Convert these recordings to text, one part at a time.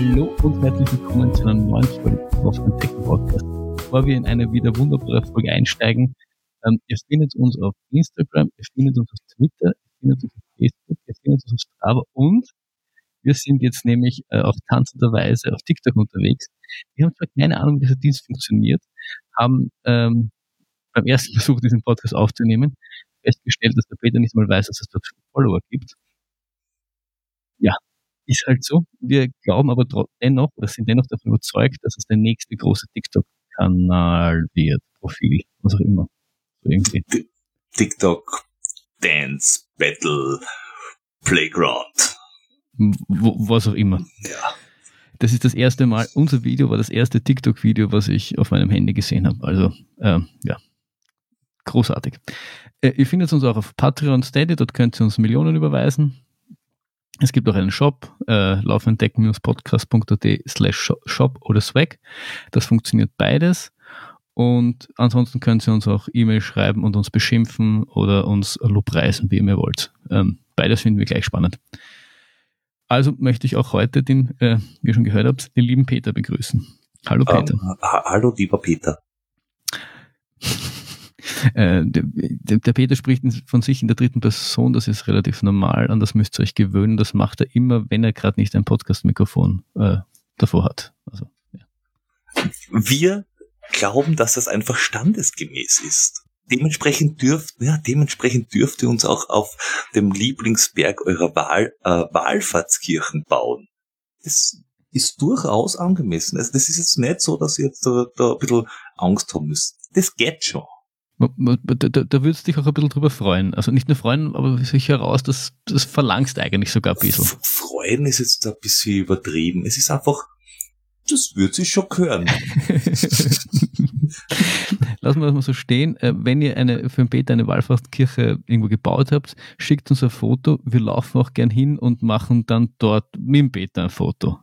Hallo und herzlich willkommen zu einer neuen Folge auf dem Tech Podcast. Bevor wir in eine wieder wunderbare Folge einsteigen, ähm, ihr findet uns auf Instagram, ihr findet uns auf Twitter, ihr findet uns auf Facebook, ihr findet uns auf Strava und wir sind jetzt nämlich äh, auf tanzender Weise auf TikTok unterwegs. Wir haben zwar keine Ahnung, wie dieser Dienst funktioniert, haben ähm, beim ersten Versuch, diesen Podcast aufzunehmen, festgestellt, dass der Peter nicht mal weiß, dass es dort Follower gibt. Ja, ist halt so. Wir glauben aber dennoch, oder sind dennoch davon überzeugt, dass es der nächste große TikTok-Kanal wird, Profil, was auch immer. So irgendwie. TikTok Dance Battle Playground. W was auch immer. Ja. Das ist das erste Mal, unser Video war das erste TikTok-Video, was ich auf meinem Handy gesehen habe. Also, ähm, ja, großartig. Äh, ihr findet uns auch auf Patreon Steady, dort könnt ihr uns Millionen überweisen. Es gibt auch einen Shop, äh, laufendeck-podcast.at slash shop oder swag. Das funktioniert beides. Und ansonsten könnt ihr uns auch E-Mail schreiben und uns beschimpfen oder uns lobpreisen, wie ihr wollt. Ähm, beides finden wir gleich spannend. Also möchte ich auch heute den, äh, wie ihr schon gehört habt, den lieben Peter begrüßen. Hallo ähm, Peter. Um, hallo lieber Peter. Äh, der, der, Peter spricht von sich in der dritten Person, das ist relativ normal, an das müsst ihr euch gewöhnen. Das macht er immer, wenn er gerade nicht ein Podcast-Mikrofon äh, davor hat. Also, ja. Wir glauben, dass das einfach standesgemäß ist. Dementsprechend dürft, ja, dementsprechend dürft ihr uns auch auf dem Lieblingsberg eurer Wahl, äh, Wahlfahrtskirchen bauen. Das ist durchaus angemessen. Also das ist jetzt nicht so, dass ihr jetzt da, da ein bisschen Angst haben müsst. Das geht schon. Da, da, da würdest du dich auch ein bisschen drüber freuen. Also nicht nur freuen, aber sich heraus, dass das verlangst eigentlich sogar ein bisschen. Freuen ist jetzt ein bisschen übertrieben. Es ist einfach, das wird sich schon hören. Lassen wir das mal so stehen. Äh, wenn ihr eine, für den Peter eine Wallfahrtskirche irgendwo gebaut habt, schickt uns ein Foto. Wir laufen auch gern hin und machen dann dort mit dem Peter ein Foto.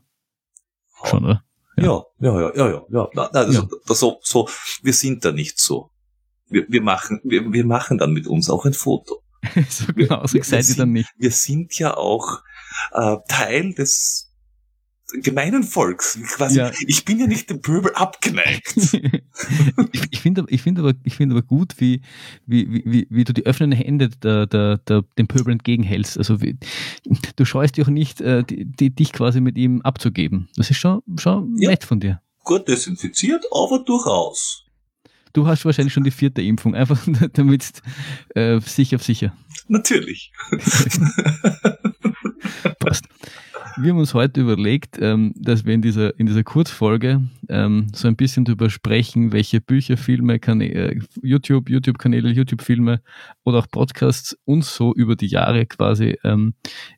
Schon, oder? Ja, ja, ja, ja, ja. ja. ja. Also, ja. So, so, wir sind da nicht so wir, wir, machen, wir, wir machen dann mit uns auch ein Foto. so genau, so seid ihr dann nicht. Wir sind ja auch äh, Teil des gemeinen Volks. Quasi, ja. Ich bin ja nicht dem Pöbel abgeneigt. ich, ich finde ich finde aber, ich finde aber gut, wie, wie, wie, wie du die öffnenden Hände der, der, der, dem Pöbel entgegenhältst. Also wie, du scheust dich auch nicht, äh, die, die, dich quasi mit ihm abzugeben. Das ist schon, schon ja. nett von dir. Gut desinfiziert, aber durchaus. Du hast wahrscheinlich schon die vierte Impfung, einfach damit äh, sicher auf sicher. Natürlich. Passt. Wir haben uns heute überlegt, ähm, dass wir in dieser, in dieser Kurzfolge ähm, so ein bisschen darüber sprechen, welche Bücher, Filme, Kanä äh, YouTube, YouTube-Kanäle, YouTube-Filme oder auch Podcasts uns so über die Jahre quasi ähm,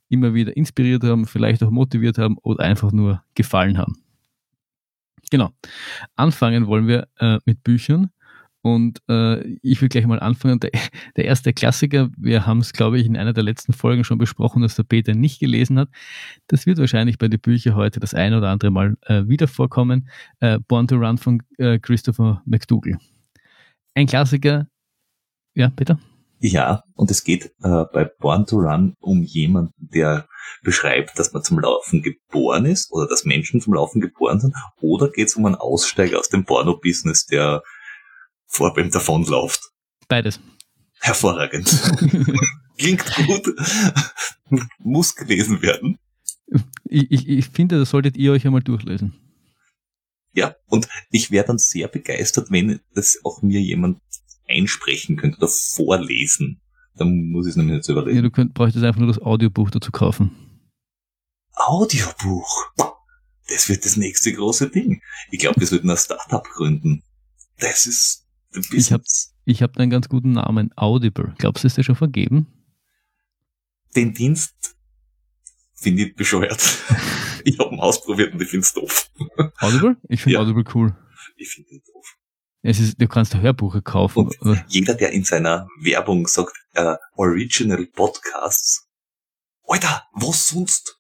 immer wieder inspiriert haben, vielleicht auch motiviert haben oder einfach nur gefallen haben. Genau. Anfangen wollen wir äh, mit Büchern. Und äh, ich will gleich mal anfangen. Der, der erste Klassiker, wir haben es, glaube ich, in einer der letzten Folgen schon besprochen, dass der Peter nicht gelesen hat. Das wird wahrscheinlich bei den Büchern heute das eine oder andere Mal äh, wieder vorkommen. Äh, Born to Run von äh, Christopher McDougall. Ein Klassiker. Ja, Peter? Ja, und es geht äh, bei Born to Run um jemanden, der beschreibt, dass man zum Laufen geboren ist oder dass Menschen zum Laufen geboren sind, oder geht es um einen Aussteiger aus dem Porno-Business, der vor beim Davonläuft. Beides. Hervorragend. Klingt gut. Muss gelesen werden. Ich, ich, ich finde, das solltet ihr euch einmal durchlesen. Ja, und ich wäre dann sehr begeistert, wenn das auch mir jemand einsprechen könnte oder vorlesen. Dann muss ich es nämlich nicht überlegen. Ja, du könnt, bräuchtest einfach nur das Audiobuch dazu kaufen. Audiobuch? Das wird das nächste große Ding. Ich glaube, wir sollten ein Startup gründen. Das ist ich habe ich hab einen ganz guten Namen, Audible. Glaubst du, ist der schon vergeben? Den Dienst finde ich bescheuert. ich habe ihn ausprobiert und ich finde es doof. Audible? Ich finde ja. Audible cool. Ich finde ihn doof. Es ist, du kannst Hörbuche kaufen. Und jeder, der in seiner Werbung sagt, äh, Original Podcasts, Alter, was sonst?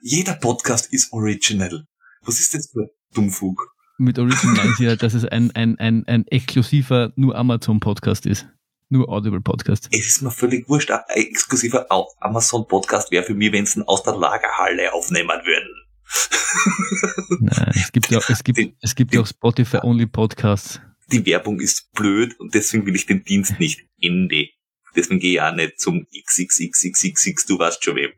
Jeder Podcast ist original. Was ist das für Dummfug? Mit Origin meinen sie ja, dass es ein, ein, ein, ein exklusiver nur Amazon-Podcast ist. Nur Audible-Podcast. Es ist mir völlig wurscht. Ein exklusiver Amazon-Podcast wäre für mich, wenn sie ihn aus der Lagerhalle aufnehmen würden. Nein, es gibt ja, es gibt, Den- es gibt ja auch Spotify-only Podcasts. Die Werbung ist blöd und deswegen will ich den Dienst nicht. Ende. Deswegen gehe ich auch nicht zum XXXXXX, du weißt schon wem.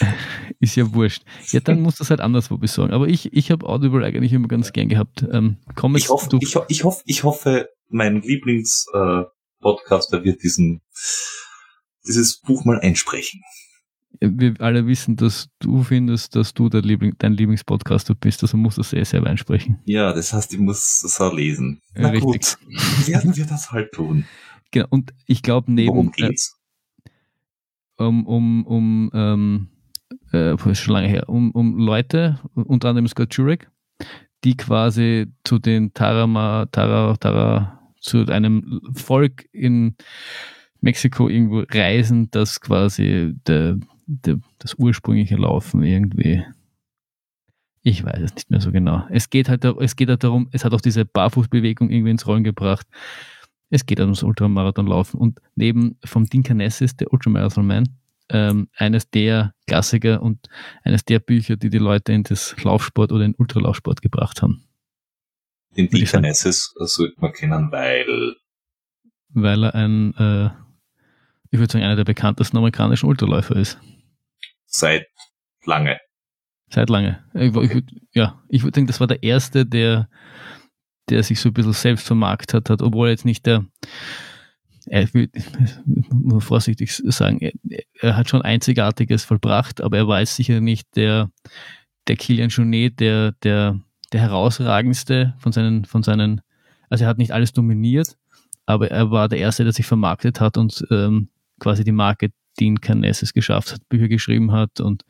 Ist ja wurscht. Ja, dann musst du es halt anderswo besorgen. Aber ich, ich habe Audible eigentlich immer ganz gern gehabt. Ähm, komm Ich hoffe, du, ich, ho ich, hoff, ich hoffe, mein Lieblings-Podcaster äh, wird diesen, dieses Buch mal einsprechen. wir alle wissen, dass du findest, dass du Liebling, dein Lieblingspodcaster bist. Also musst du es sehr selber einsprechen. Ja, das heißt, ich muss das auch lesen. Ja, Na richtig. gut, werden wir das halt tun. Genau. Und ich glaube, neben Worum äh, geht's? um, um, um ähm, äh, schon lange her, um, um Leute, unter anderem Scott Jurek, die quasi zu den Tarama, Tara, Tara, zu einem Volk in Mexiko irgendwo reisen, das quasi der, der, das ursprüngliche Laufen irgendwie. Ich weiß es nicht mehr so genau. Es geht halt, da- es geht halt darum, es hat auch diese Barfußbewegung irgendwie ins Rollen gebracht. Es geht ums Ultramarathonlaufen und neben vom Dean Canessis, der Ultramarathon Man, ähm, eines der Klassiker und eines der Bücher, die die Leute in das Laufsport oder in Ultralaufsport gebracht haben. Den sagen. Deaconesses sollte man kennen, weil Weil er ein, äh, ich würde sagen, einer der bekanntesten amerikanischen Ultraläufer ist. seit lange. Seit lange. Ich, ich, würd- ja, ich würde sagen, das war der erste, der, der sich so ein bisschen selbst vermarktet hat, obwohl er jetzt nicht der, er will, nur vorsichtig sagen, er, er hat schon Einzigartiges vollbracht, aber er war jetzt sicher nicht der, der Kilian Jornet, der, der, der herausragendste von seinen, von seinen, also er hat nicht alles dominiert, aber er war der Erste, der sich vermarktet hat und ähm, quasi die Marke Dean Canesses geschafft hat, Bücher geschrieben hat und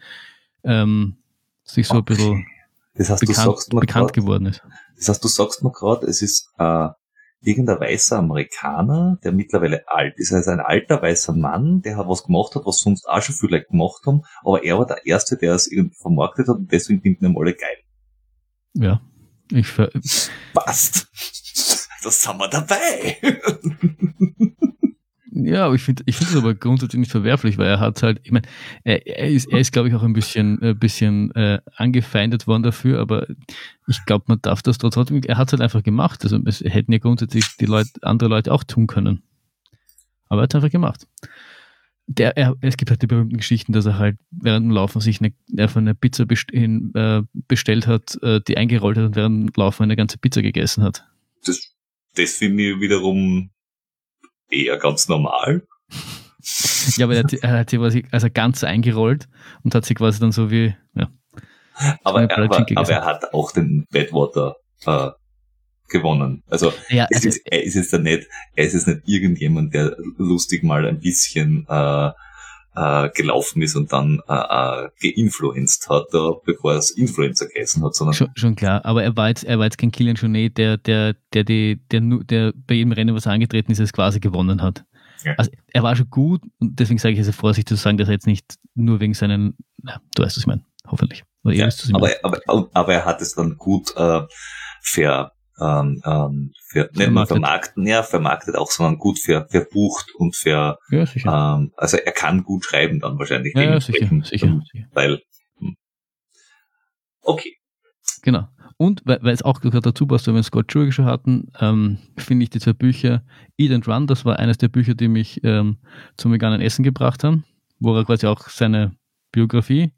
ähm, sich so ein bisschen Das heißt, du bekannt, sagst mir bekannt grad, geworden ist. das heißt, du sagst mir gerade, es ist äh, irgendein weißer Amerikaner, der mittlerweile alt ist. Also ein alter weißer Mann, der hat was gemacht hat, was sonst auch schon viele Leute gemacht haben, aber er war der Erste, der es irgendwie vermarktet hat und deswegen finden ihn alle geil. Ja. Ich ver Passt. Das sind wir dabei. ja, aber ich finde ich finde es aber grundsätzlich nicht verwerflich, weil er hat halt, ich meine, er, er ist, er ist glaube ich, auch ein bisschen, ein bisschen äh, angefeindet worden dafür, aber ich glaube, man darf das trotzdem, er hat es halt einfach gemacht. Also es hätten ja grundsätzlich die Leute, andere Leute auch tun können. Aber er hat es einfach gemacht. Der, er, es gibt halt die berühmten Geschichten, dass er halt während dem Laufen sich eine, einfach eine Pizza best, in, äh, bestellt hat, äh, die eingerollt hat und während dem Laufen eine ganze Pizza gegessen hat. Das, das finde ich wiederum eher ganz normal. Ja, aber er hat, sie quasi also ganz eingerollt und hat sie quasi dann so wie, ja. Aber, er, aber, aber er hat auch den Badwater äh, gewonnen. Also Ja, es also, ist, er ist jetzt da nicht, er ist jetzt nicht irgendjemand, der lustig mal ein bisschen äh, äh, gelaufen ist und dann äh, äh, geinfluenced hat, da, bevor er es Influencer geheißen hat, sondern schon, schon klar, aber er war jetzt, er war jetzt kein Kilian Jornet, der, der, der, der, nur- der bei jedem Rennen, was er angetreten ist, es quasi gewonnen hat. Ja. Also er war schon gut und deswegen sage ich es vorsichtig zu sagen, dass er jetzt nicht nur wegen seinen, na, du weißt, was ich meine, hoffentlich. Oder ja, wisst, was ich aber, aber, aber er hat es dann gut äh, ver, ähm, ähm, für, nicht nur Vermarktet. vermarkten, ja, vermarktet auch, sondern gut ver, verbucht und ver, Ja, sicher. ähm, also er kann gut schreiben dann wahrscheinlich. ja, ja, sicher, sicher, sicher. Weil, hm. okay, Genau. Und weil, es auch gerade dazu passt, weil wir Scott Jurek schon hatten, ähm, finde ich die zwei Bücher Eat and Run, das war eines der Bücher, die mich ähm, zum veganen Essen gebracht haben, wo er quasi auch seine Biografie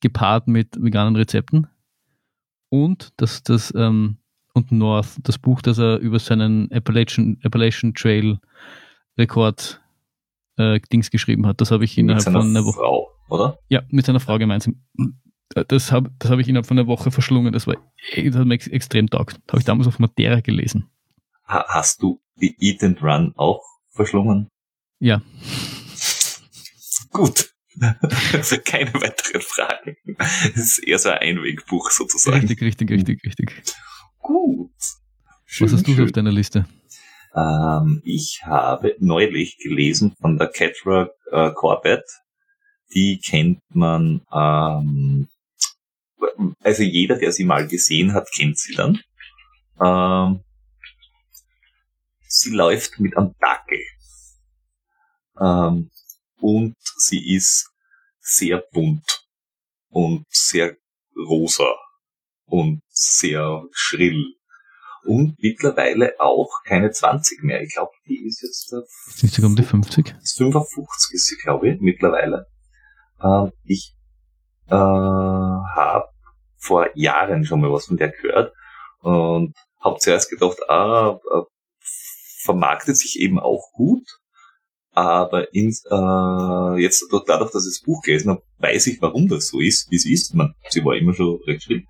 gepaart mit veganen Rezepten und das, das ähm, und North, das Buch, das er über seinen Appalachian, Appalachian Trail Rekord äh, Dings geschrieben hat. Das habe ich innerhalb von einer Woche. Frau, oder? Ja, mit seiner Frau gemeinsam. Das habe das hab ich innerhalb von einer Woche verschlungen. Das, war, das hat mir ex extrem taugt. Habe ich damals auf Matera gelesen. Ha hast du die Eat and Run auch verschlungen? Ja, Gut. Also keine weiteren Fragen. Es ist eher so ein Einwegbuch sozusagen. richtig, richtig, richtig, richtig. Gut. Schön, Was hast du schön. auf deiner Liste? Ähm, ich habe neulich gelesen von der Catra äh, Corbett. Die kennt man, ähm, also jeder, der sie mal gesehen hat, kennt sie dann. Ähm, sie läuft mit einem Dackel. Ähm, und sie ist sehr bunt und sehr rosa und sehr schrill. Und mittlerweile auch keine 20 mehr. Ich glaube, die ist jetzt äh, Sind sogar um die 50? 55 ist sie, glaube ich, mittlerweile. Ähm, ich äh, habe vor Jahren schon mal was von der gehört und habe zuerst gedacht, ah, äh, vermarktet sich eben auch gut, aber in, äh, jetzt dadurch, dass ich das Buch gelesen habe, weiß ich, warum das so ist, wie es ist. Man, sie war immer schon recht schlimm.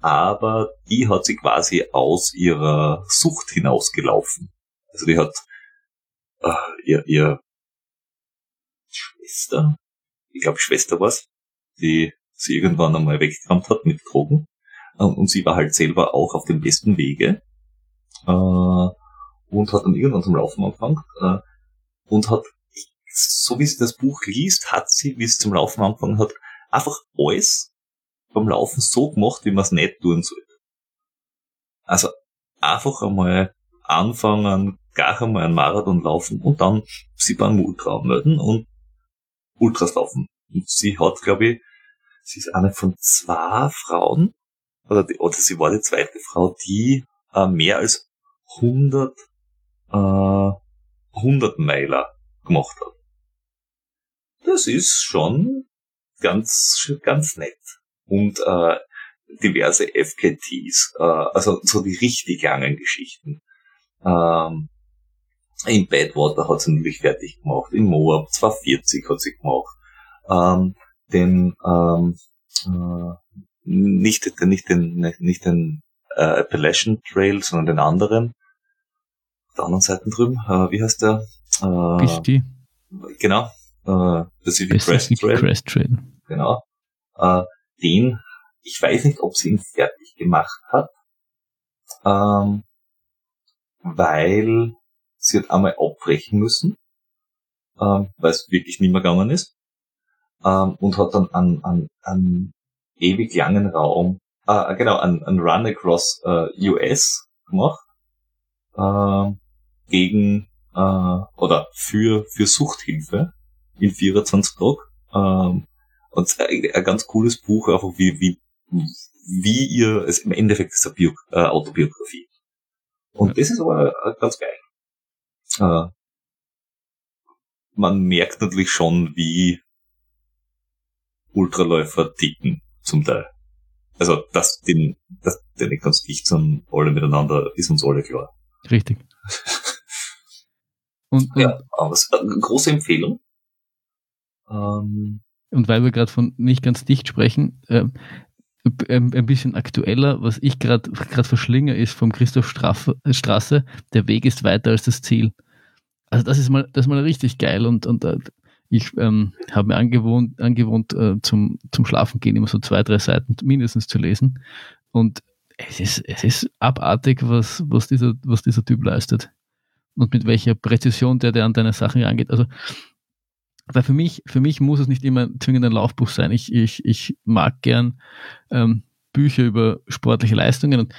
Aber die hat sie quasi aus ihrer Sucht hinausgelaufen. Also die hat äh, ihr, ihr Schwester, ich glaube Schwester war's, die sie irgendwann einmal weggekramt hat mit Drogen. Und sie war halt selber auch auf dem besten Wege. Äh, und hat dann irgendwann zum Laufen angefangen. Äh, und hat, so wie sie das Buch liest, hat sie, wie sie zum Laufen angefangen hat, einfach alles beim Laufen so gemacht, wie man es nicht tun sollte. Also einfach einmal anfangen, gar einmal einen Marathon laufen und dann sie beim Ultra melden und Ultras laufen. Und sie hat, glaube ich, sie ist eine von zwei Frauen, oder, die, oder sie war die zweite Frau, die äh, mehr als 100 äh, 100 Meiler gemacht hat. Das ist schon ganz, ganz nett. Und äh, diverse FKTs, äh, also so die richtig langen Geschichten. Ähm, in Badwater hat sie nämlich fertig gemacht, in Moab 240 hat sie gemacht. Ähm, den ähm, äh, nicht, nicht den nicht den äh, Appalachian Trail, sondern den anderen der anderen Seite drüben. Äh, wie heißt der? Äh, Bishti. Genau. Äh, Pacific, Pacific Crest Trail. Crest Trail. Genau. Äh, den, ich weiß nicht, ob sie ihn fertig gemacht hat, ähm, weil sie hat einmal abbrechen müssen, ähm, weil es wirklich nicht mehr gegangen ist, ähm, und hat dann einen, einen, einen ewig langen Raum, äh, genau, einen, einen Run across äh, US gemacht, äh, gegen äh, oder für für Suchthilfe in 24 Tagen. Ähm, und ein ganz cooles Buch, einfach wie wie wie ihr es im Endeffekt ist eine Bio, äh, Autobiografie. Und das ist aber äh, ganz geil. Äh, man merkt natürlich schon, wie Ultraläufer ticken zum Teil. Also, dass den, dass der nicht ganz dicht sind, alle miteinander, ist uns alle klar. Richtig. Und, ja, aber es ist eine große Empfehlung. Ähm, und weil wir gerade von nicht ganz dicht sprechen, äh, ein bisschen aktueller, was ich gerade verschlinge, ist vom Christoph Strafe, Straße, der Weg ist weiter als das Ziel. Also das ist mal, das ist mal richtig geil und, und äh, ich ähm, habe mir angewohnt, angewohnt äh, zum, zum Schlafen gehen immer so zwei, drei Seiten mindestens zu lesen. Und es ist, es ist abartig, was, was, dieser, was dieser Typ leistet. Und mit welcher Präzision der, der an deine Sachen rangeht. Also, weil für mich, für mich muss es nicht immer zwingend ein Laufbuch sein. Ich, ich, ich mag gern ähm, Bücher über sportliche Leistungen und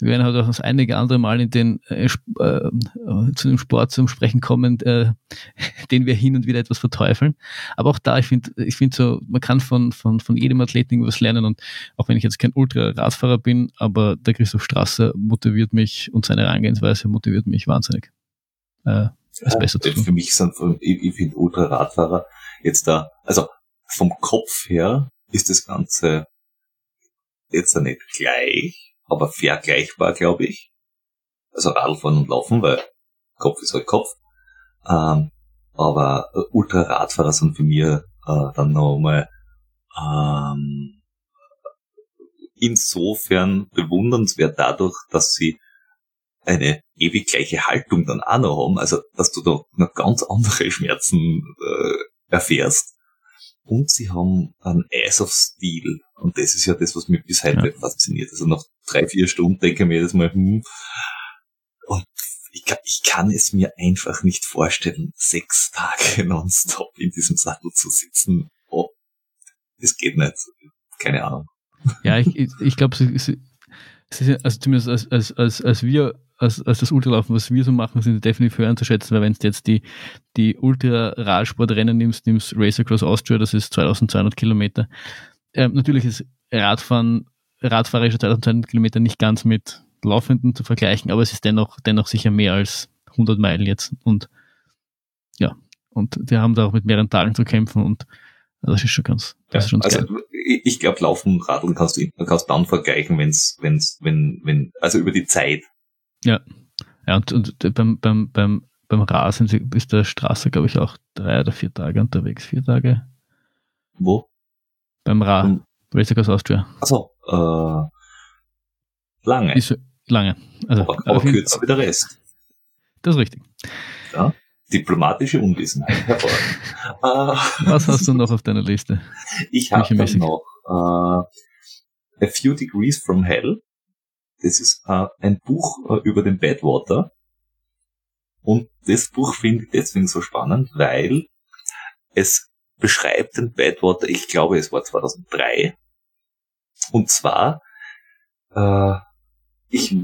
wir werden halt auch das einige andere Mal in den äh, äh, zu dem Sport zum Sprechen kommen, äh, den wir hin und wieder etwas verteufeln. Aber auch da, ich finde, ich finde so, man kann von, von, von jedem Athleten irgendwas lernen und auch wenn ich jetzt kein Ultra-Radfahrer bin, aber der Christoph Strasser motiviert mich und seine Herangehensweise motiviert mich wahnsinnig. Äh, es besser zu tun. Für mich sind, ich, ich finde Ultra-Radfahrer jetzt da, also vom Kopf her ist das Ganze jetzt da nicht gleich, aber vergleichbar, glaube ich. Also Radfahren und Laufen, weil Kopf ist halt Kopf. Ähm, aber äh, Ultra-Radfahrer sind für mich äh, dann nochmal ähm, insofern bewundernswert dadurch, dass sie eine ewig gleiche Haltung dann auch noch haben, also dass du da noch ganz andere Schmerzen äh, erfährst und sie haben ein Eyes of Steel. Und das ist ja das, was mich bis heute ja. fasziniert. Also nach drei, vier Stunden denke ich mir jedes Mal, hm, und ich, ich kann es mir einfach nicht vorstellen, sechs Tage nonstop in diesem Sattel zu sitzen. Oh, das geht nicht. Keine Ahnung. Ja, ich, ich, ich glaube, also zumindest als, als, als, als wir als, als das Ultralaufen, was wir so machen, sind definitiv höher anzuschätzen, weil wenn du jetzt die, die Ultra-Radsportrennen nimmst, nimmst Race Across Austria, das ist 2200 Kilometer. Ähm, natürlich ist Radfahren, radfahrerische 2200 Kilometer nicht ganz mit laufenden zu vergleichen, aber es ist dennoch, dennoch sicher mehr als 100 Meilen jetzt und ja, und die haben da auch mit mehreren Tagen zu kämpfen und das ist schon ganz, das ist schon also geil. ich glaube, Laufen Radeln kannst du kannst dann vergleichen, wenn's, wenn's, wenn, wenn, also über die Zeit. Ja, ja und, und beim, beim, beim, beim Rasen ist der Straße, glaube ich, auch drei oder vier Tage unterwegs. Vier Tage. Wo? Beim Ra, Um, Across Austria. also, äh, lange, Ist lange. Also, aber, auf aber kürzer wie der Rest. Das ist richtig. Diplomatische Unwissenheit. Hervorragend. Was hast du noch auf deiner Liste? Ich habe noch äh, A Few Degrees from Hell. Das ist äh, ein Buch äh, über den Badwater. Und das Buch finde ich deswegen so spannend, weil es beschreibt den Badwater, ich glaube es war 2003. Und zwar, äh, ich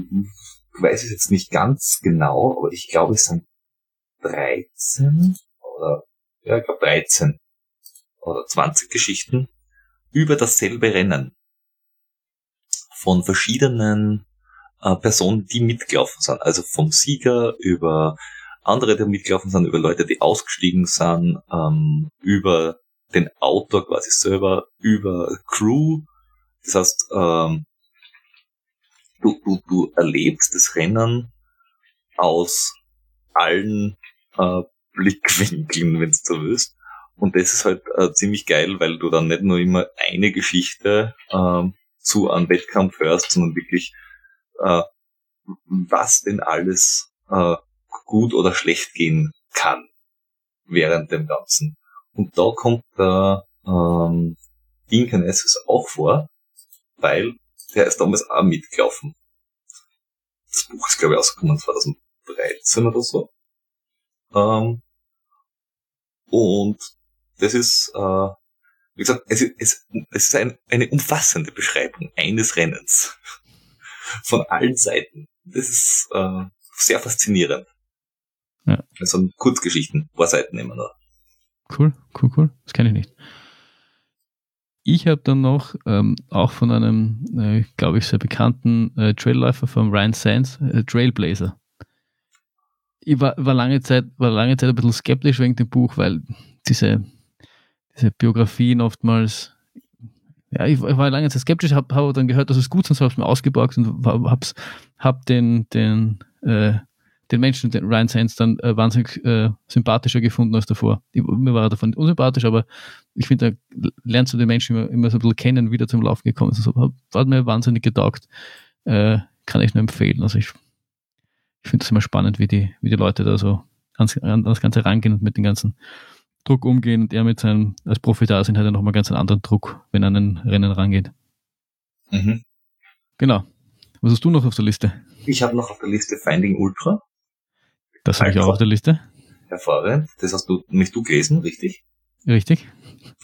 weiß es jetzt nicht ganz genau, aber ich glaube es sind 13 oder, ja, ich glaube 13 oder 20 Geschichten über dasselbe Rennen von verschiedenen äh, Personen, die mitgelaufen sind. Also vom Sieger über andere, die mitgelaufen sind, über Leute, die ausgestiegen sind, ähm, über den Autor quasi selber, über Crew. Das heißt, ähm, du, du, du erlebst das Rennen aus allen äh, Blickwinkeln, wenn du so willst. Und das ist halt äh, ziemlich geil, weil du dann nicht nur immer eine Geschichte ähm, zu einem Wettkampf hörst, sondern wirklich, äh, was denn alles äh, gut oder schlecht gehen kann während dem Ganzen. Und da kommt der ähm, Dean Canessius auch vor, weil der ist damals auch mitgelaufen. Das Buch ist, glaube ich, ausgekommen 2013 oder so. Ähm, und das ist, äh, wie gesagt, es ist, es, es ist ein, eine umfassende Beschreibung eines Rennens. Von allen Seiten. Das ist äh, sehr faszinierend. Ja. Also Kurzgeschichten, paar Seiten immer nur. Cool, cool, cool. Das kenne ich nicht. Ich habe dann noch ähm, auch von einem, äh, glaube ich, sehr bekannten äh, Trailläufer von Ryan Sands, äh, Trailblazer. Ich war, war, lange Zeit, war lange Zeit ein bisschen skeptisch wegen dem Buch, weil diese, diese Biografien oftmals, ja, ich, war- ich war lange Zeit skeptisch, habe hab dann gehört, dass es gut ist, habe es mir ausgeborgt und habe hab den, den, äh, den Menschen, den Ryan Sands, dann äh, wahnsinnig äh, sympathischer gefunden als davor. Ich, mir war er davon unsympathisch, aber ich finde, da lernst du den Menschen immer, immer so ein bisschen kennen, wie der zum Laufen gekommen ist. Also, hat, mir wahnsinnig getaugt. Äh, kann ich nur empfehlen. Also ich, ich finde es immer spannend, wie die, wie die Leute da so ans, an das Ganze rangehen und mit dem ganzen Druck umgehen. Und er mit seinem, als Profi da sind, hat er nochmal ganz einen anderen Druck, wenn er an ein Rennen rangeht. Mhm. Genau. Was hast du noch auf der Liste? Ich habe noch auf der Liste Finding Ultra. Das habe ich auch auf der Liste. Hervorragend. Das hast du nämlich du gelesen, richtig? Richtig?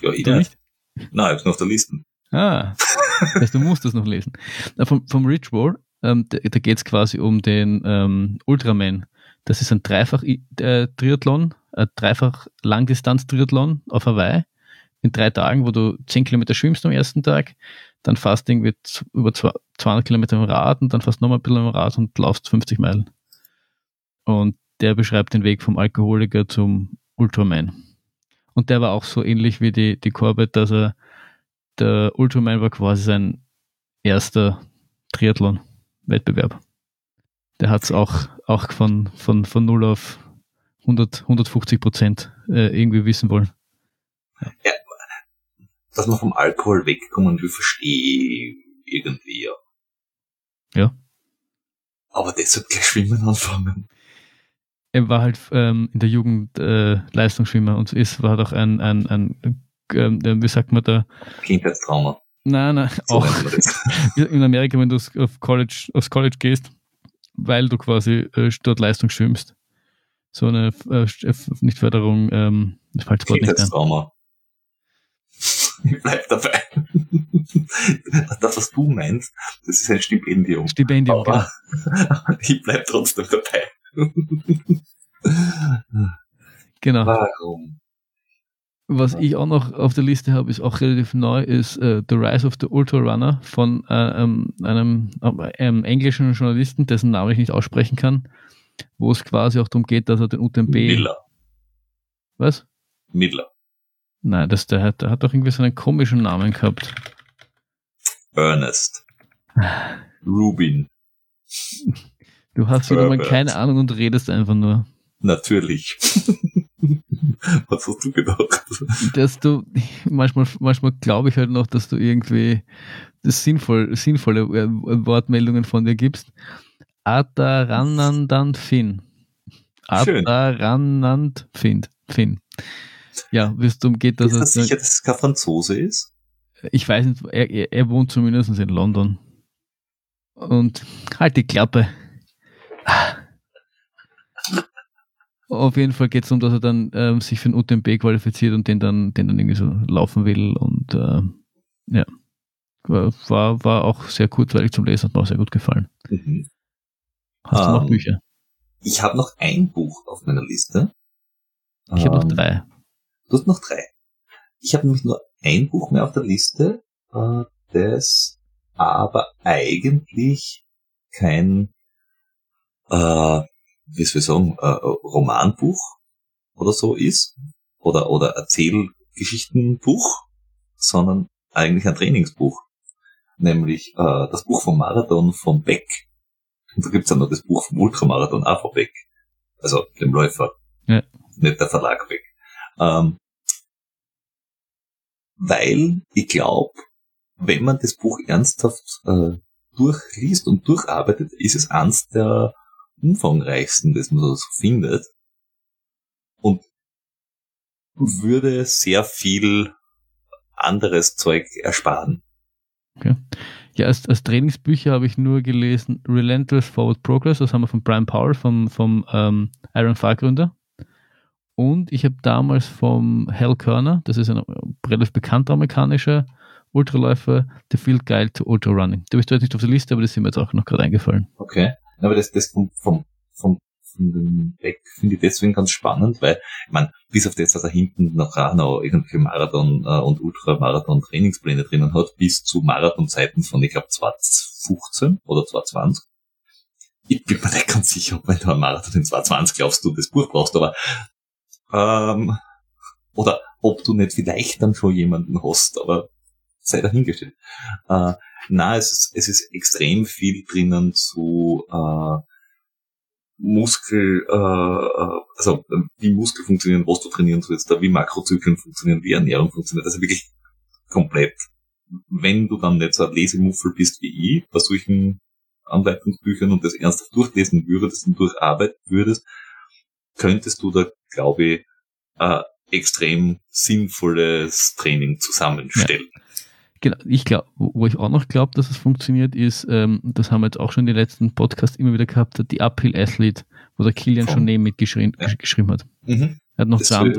Ja, ich Du nicht. nicht? Nein, ich hab's noch auf der Liste. Ah, das heißt, du musst das noch lesen. Na, vom, vom Rich Roll, ähm, da, da geht es quasi um den ähm, Ultraman. Das ist ein Dreifach-Triathlon, dreifach Langdistanz-Triathlon auf Hawaii in drei Tagen, wo du 10 Kilometer schwimmst am ersten Tag, dann fast irgendwie über zwei- 200 Kilometer im Rad und dann fast nochmal ein bisschen im Rad und laufst 50 Meilen. Und der beschreibt den Weg vom Alkoholiker zum Ultraman. Und der war auch so ähnlich wie die, die Corbett, dass er der Ultraman war quasi sein erster Triathlon-Wettbewerb. Der hat es auch, auch von, von, von 0 auf 100, 150 Prozent äh, irgendwie wissen wollen. Dass man vom Alkohol wegkommen will, verstehe ich irgendwie, ja. Ja. Aber deshalb gleich schwimmen anfangen. Er war halt ähm, in der Jugend äh, Leistungsschwimmer und ist, war doch ein, ein, ein ähm, wie sagt man da, Kindheitstrauma. nein, nein, So auch in Amerika, wenn du aufs- auf College, aufs College gehst, weil du quasi äh, dort Leistung schwimmst. So eine, äh, nicht Förderung, ähm, fällt das Wort nicht. Kindheitstrauma. Ich bleib dabei. Das, was du meinst, das ist ein Stipendium. Stipendium, genau. Aber ich bleib trotzdem dabei. genau. Warum? Was ich auch noch auf der Liste habe, ist auch relativ neu, ist uh, The Rise of the Ultra Runner von uh, um, einem, um, einem, englischen Journalisten, dessen Namen ich nicht aussprechen kann, wo es quasi auch darum geht, dass er den UTMB. Miller. Was? Miller. Nein, das, der, hat, der hat doch irgendwie so einen komischen Namen gehabt. Ernest. Rubin. Du hast wieder mal keine Ahnung und redest einfach nur. Natürlich. Was hast du gedacht? Dass du, manchmal, manchmal glaube ich halt noch, dass du irgendwie das sinnvoll, sinnvolle äh, Wortmeldungen von dir gibst. Ataranandant Finn. Ataranand Finn. Finn. Ja, wie es darum geht, dass ist das sicher, dass es kein Franzose ist? Ich weiß nicht, er, er wohnt zumindest in London. Und halt die Klappe. Auf jeden Fall geht es darum, dass er dann ähm, sich für den UTMB qualifiziert und den dann, den dann irgendwie so laufen will. Und äh, ja, war, war auch sehr kurzweilig zum Lesen, hat mir auch sehr gut gefallen. Mhm. Hast um, du noch ähm, Bücher? Ich habe noch ein Buch auf meiner Liste. Ich habe um, noch ähm, drei. Du hast noch drei. Ich habe nämlich nur ein Buch mehr auf der Liste, äh, das aber eigentlich kein äh, wie soll ich sagen, äh, Romanbuch oder so ist oder, oder Erzählgeschichtenbuch, sondern eigentlich ein Trainingsbuch. Nämlich äh, das Buch vom Marathon von Beck. Und da gibt's dann noch das Buch vom Ultramarathon von Beck. Also dem Läufer. Ja. Nicht der Verlag Beck. Ähm, weil ich glaube, wenn man das Buch ernsthaft äh, durchliest und durcharbeitet, ist es eins der umfangreichsten, das man so findet. Und würde sehr viel anderes Zeug ersparen. Okay. Ja, als, als Trainingsbücher habe ich nur gelesen Relentless Forward Progress, das haben wir von Brian Powell, vom, vom ähm, Iron Fire Gründer. Und ich habe damals vom Hal Körner, das ist ein relativ bekannter amerikanischer Ultraläufer, The Field Guide to Ultra Running. Der ist jetzt nicht auf der Liste, aber das ist mir jetzt auch noch gerade eingefallen. Okay. Aber das, das vom, vom, vom, von dem Weg finde ich deswegen ganz spannend, weil, ich meine, bis auf das, dass er hinten noch auch noch irgendwelche Marathon- äh, und Ultramarathon-Trainingspläne drinnen hat, bis zu Marathonzeiten von, ich glaube, 2015 oder 2020. Ich bin mir nicht ganz sicher, ob wenn du einen Marathon in 2020 glaubst, du das Buch brauchst, aber ähm, oder ob du nicht vielleicht dann schon jemanden hast, aber sei dahingestellt. Äh, na, es ist, es ist extrem viel drinnen zu äh, Muskel, äh, äh also wie Muskel funktionieren, was du trainieren sollst, wie Makrozyklen funktionieren, wie Ernährung funktioniert. Also wirklich komplett. Wenn du dann nicht so ein Lesemuffel bist wie ich, bei solchen Anleitungsbüchern und das ernsthaft durchlesen würdest und durcharbeiten würdest, könntest du da, glaube ich, äh, extrem sinnvolles Training zusammenstellen. Ja. Genau, ich glaube, wo ich auch noch glaube, dass es funktioniert, ist, ähm, das haben wir jetzt auch schon in den letzten Podcasts immer wieder gehabt, die Uphill Athlete, wo der Kilian schon neben mitgeschrieben ja. geschrieben hat. Mhm. Er hat noch das zwei.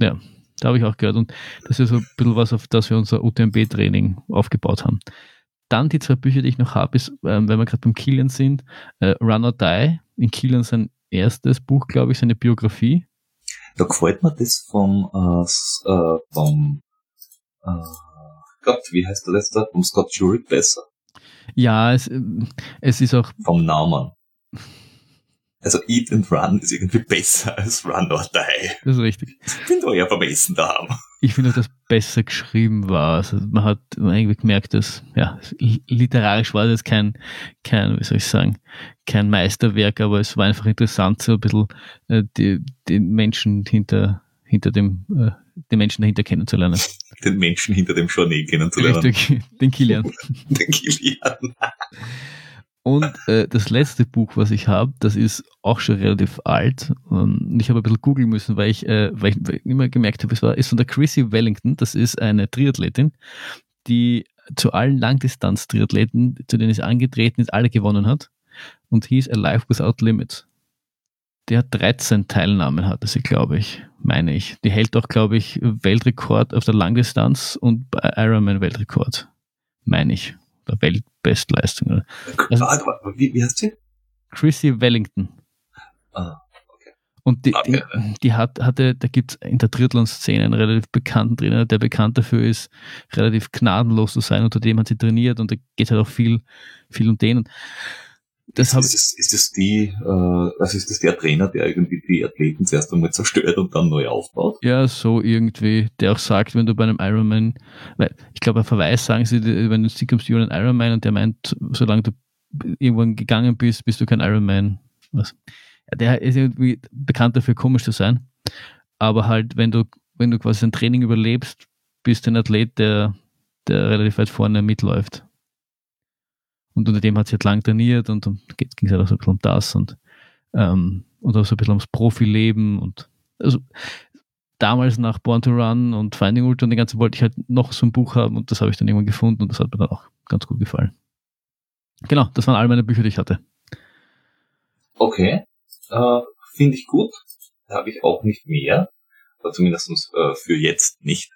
Ja, da habe ich auch gehört. Und das ist so ein bisschen was, auf das wir unser UTMB-Training aufgebaut haben. Dann die zwei Bücher, die ich noch habe, ist, ähm, wenn wir gerade beim Kilian sind, äh, Run or Die, in Kilian sein erstes Buch, glaube ich, seine Biografie. Da gefällt mir das vom, äh, äh vom äh, Gott, wie heißt der letzte? Vom Scott Jurek besser. Ja, es, es ist auch. Vom Namen. Also Eat and Run ist irgendwie besser als Run or Die. Das ist richtig. Ich bin doch ja vermessen da haben. Ich finde, dass das besser geschrieben war. Also man hat irgendwie gemerkt, dass, ja, literarisch war das kein, kein, wie soll ich sagen, kein Meisterwerk, aber es war einfach interessant, so ein bisschen äh, die, die Menschen hinter, hinter dem, äh, den Menschen dahinter kennenzulernen. Den Menschen hinter dem Journey kennenzulernen. Richtig, den Kilian. den Kilian. Und äh, das letzte Buch, was ich habe, das ist auch schon relativ alt. Und ich habe ein bisschen googeln müssen, weil ich, äh, weil ich immer gemerkt habe, es war, ist von der Chrissy Wellington. Das ist eine Triathletin, die zu allen Langdistanz-Triathleten, zu denen sie angetreten ist, alle gewonnen hat. Und hieß Alive Without Limits. Die hat 13 Teilnahmen, hatte sie, glaube ich, meine ich. Die hält auch, glaube ich, Weltrekord auf der Langdistanz und bei Ironman Weltrekord, meine ich. Der Weltbestleistung. Also, wie, wie heißt sie? Chrissy Wellington. Ah, okay. Und die, die, die, hat, hatte, da gibt es in der Triathlon-Szene einen relativ bekannten Trainer, der bekannt dafür ist, relativ gnadenlos zu sein. Unter dem hat sie trainiert und da geht halt auch viel, viel um den. Und das ist, das, ist das die, äh, also ist das der Trainer, der irgendwie die Athleten zuerst einmal zerstört und dann neu aufbaut? Ja, so irgendwie, der auch sagt, wenn du bei einem Ironman, weil ich glaube, ein Verweis sagen sie, wenn du kommst, du einen Ironman und der meint, solange du irgendwann gegangen bist, bist du kein Ironman. Was? Ja, der ist irgendwie bekannt dafür, komisch zu sein. Aber halt, wenn du, wenn du quasi ein Training überlebst, bist du ein Athlet, der, der relativ weit vorne mitläuft. Und unter dem hat sie halt lang trainiert und dann ging es halt auch so ein bisschen um das und, ähm, und auch so ein bisschen ums Profileben und also damals nach Born to Run und Finding Ultra und den ganzen wollte ich halt noch so ein Buch haben und das habe ich dann irgendwann gefunden und das hat mir dann auch ganz gut gefallen. Genau, das waren all meine Bücher, die ich hatte. Okay, äh, finde ich gut. Habe ich auch nicht mehr, oder zumindest äh, für jetzt nicht.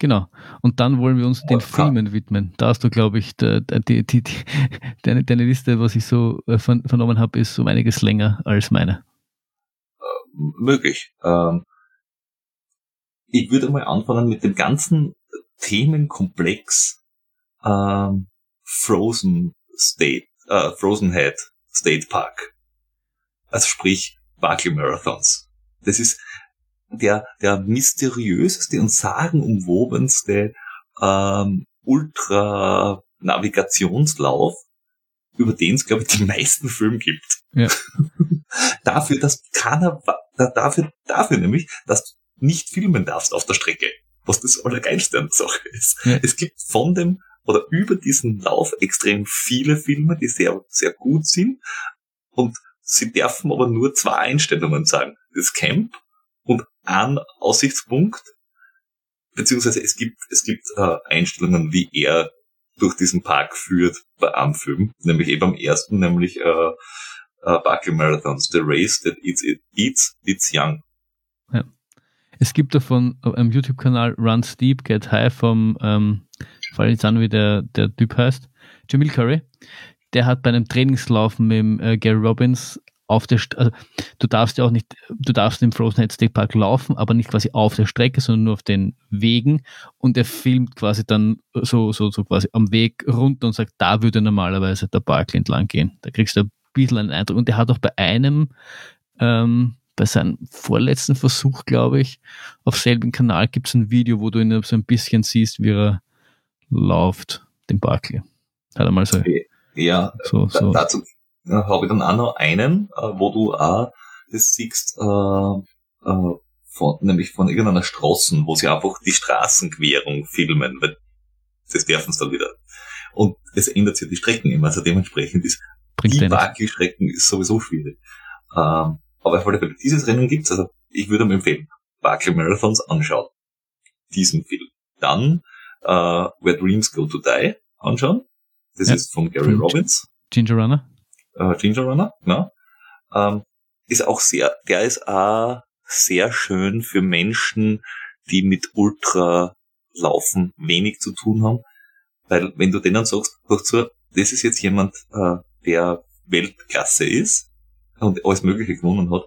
Genau. Und dann wollen wir uns den Filmen widmen. Da hast du, glaube ich, die, die, die, deine, deine, Liste, was ich so äh, von, vernommen habe, ist um einiges länger als meine. Äh, möglich. Ähm, ich würde mal anfangen mit dem ganzen Themenkomplex ähm, Frozen State, äh, Frozen Head State Park. Also sprich Barclay Marathons. Das ist der, der mysteriöseste und sagenumwobenste ähm, Ultra-Navigationslauf, über den es, glaube ich, die meisten Filme gibt. Ja. dafür, dass keiner, dafür, dafür nämlich, dass du nicht filmen darfst auf der Strecke. Was das Allergeilste an der Sache ist. Ja. Es gibt von dem oder über diesen Lauf extrem viele Filme, die sehr, sehr gut sind. Und sie dürfen aber nur zwei Einstellungen sagen. Das Camp und ein Aussichtspunkt, beziehungsweise es gibt, es gibt äh, Einstellungen, wie er durch diesen Park führt bei einem Film, nämlich eben am ersten, nämlich äh, äh, Buckle Marathons, The Race That Eats, it, eats Its Young. Ja. Es gibt davon am YouTube-Kanal Run Steep, Get High vom, ähm, fallen jetzt an, wie der, der Typ heißt, Jamil Curry. Der hat bei einem Trainingslaufen mit äh, Gary Robbins auf der, St also du darfst ja auch nicht, du darfst im Frozen Head State Park laufen, aber nicht quasi auf der Strecke, sondern nur auf den Wegen und er filmt quasi dann so, so, so quasi am Weg runter und sagt, da würde normalerweise der Park entlang gehen. Da kriegst du ein bisschen einen Eindruck und er hat auch bei einem, ähm, bei seinem vorletzten Versuch, glaube ich, auf selben Kanal gibt es ein Video, wo du ihn so ein bisschen siehst, wie er läuft, den Barkley. Hat er mal so. Ja, so, so. dazu habe ich dann auch noch einen, äh, wo du auch das siehst, äh, äh, von, nämlich von irgendeiner Straße, wo sie einfach die Straßenquerung filmen, weil das dürfen sie dann wieder. Und es ändert sich die Strecken immer, also dementsprechend ist Bringt die Barclay-Strecken ist sowieso schwierig. Ähm, aber weil dieses Rennen gibt's, also ich würde mir empfehlen, Barclay Marathons anschauen. Diesen Film. Dann äh, Where Dreams Go to Die anschauen. Das ja. ist von Gary Robbins. Ginger Runner äh, Ginger Runner, ne? ähm, ist auch sehr, der ist auch sehr schön für Menschen, die mit Ultralaufen wenig zu tun haben, weil wenn du denen sagst, so, das ist jetzt jemand, äh, der Weltklasse ist und alles Mögliche gewonnen hat,